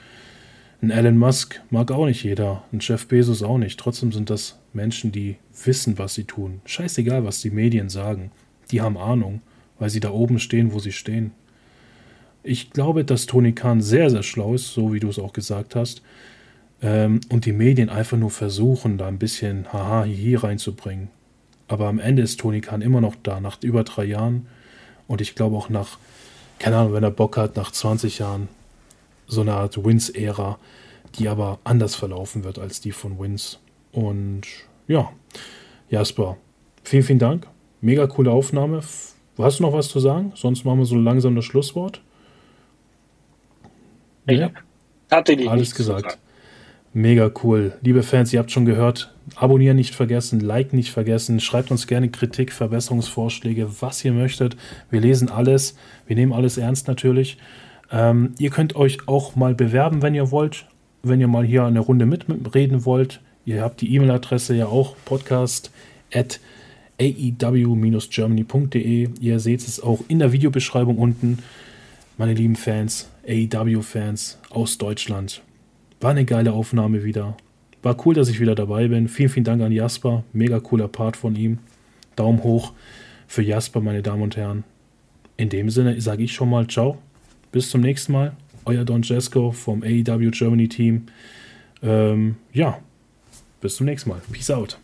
ein Elon Musk mag auch nicht jeder, ein Jeff Bezos auch nicht. Trotzdem sind das Menschen, die wissen, was sie tun. Scheißegal, was die Medien sagen. Die haben Ahnung, weil sie da oben stehen, wo sie stehen. Ich glaube, dass Tony Khan sehr, sehr schlau ist, so wie du es auch gesagt hast. Ähm, und die Medien einfach nur versuchen, da ein bisschen Haha, Hihi reinzubringen. Aber am Ende ist Tony Khan immer noch da, nach über drei Jahren. Und ich glaube auch nach, keine Ahnung, wenn er Bock hat, nach 20 Jahren so eine Art Wins-Ära, die aber anders verlaufen wird als die von Wins. Und ja, Jasper, vielen, vielen Dank. Mega coole Aufnahme. Hast du noch was zu sagen? Sonst machen wir so langsam das Schlusswort.
Ja,
tatsächlich. Alles gesagt. Mega cool. Liebe Fans, ihr habt schon gehört, abonnieren nicht vergessen, like nicht vergessen, schreibt uns gerne Kritik, Verbesserungsvorschläge, was ihr möchtet. Wir lesen alles, wir nehmen alles ernst natürlich. Ähm, ihr könnt euch auch mal bewerben, wenn ihr wollt, wenn ihr mal hier eine Runde mitreden wollt. Ihr habt die E-Mail-Adresse ja auch podcast at aew-germany.de. Ihr seht es auch in der Videobeschreibung unten. Meine lieben Fans, AEW-Fans aus Deutschland, war eine geile Aufnahme wieder. War cool, dass ich wieder dabei bin. Vielen, vielen Dank an Jasper. Mega cooler Part von ihm. Daumen hoch für Jasper, meine Damen und Herren. In dem Sinne sage ich schon mal ciao. Bis zum nächsten Mal. Euer Don Jesko vom AEW Germany Team. Ähm, ja, bis zum nächsten Mal. Peace out.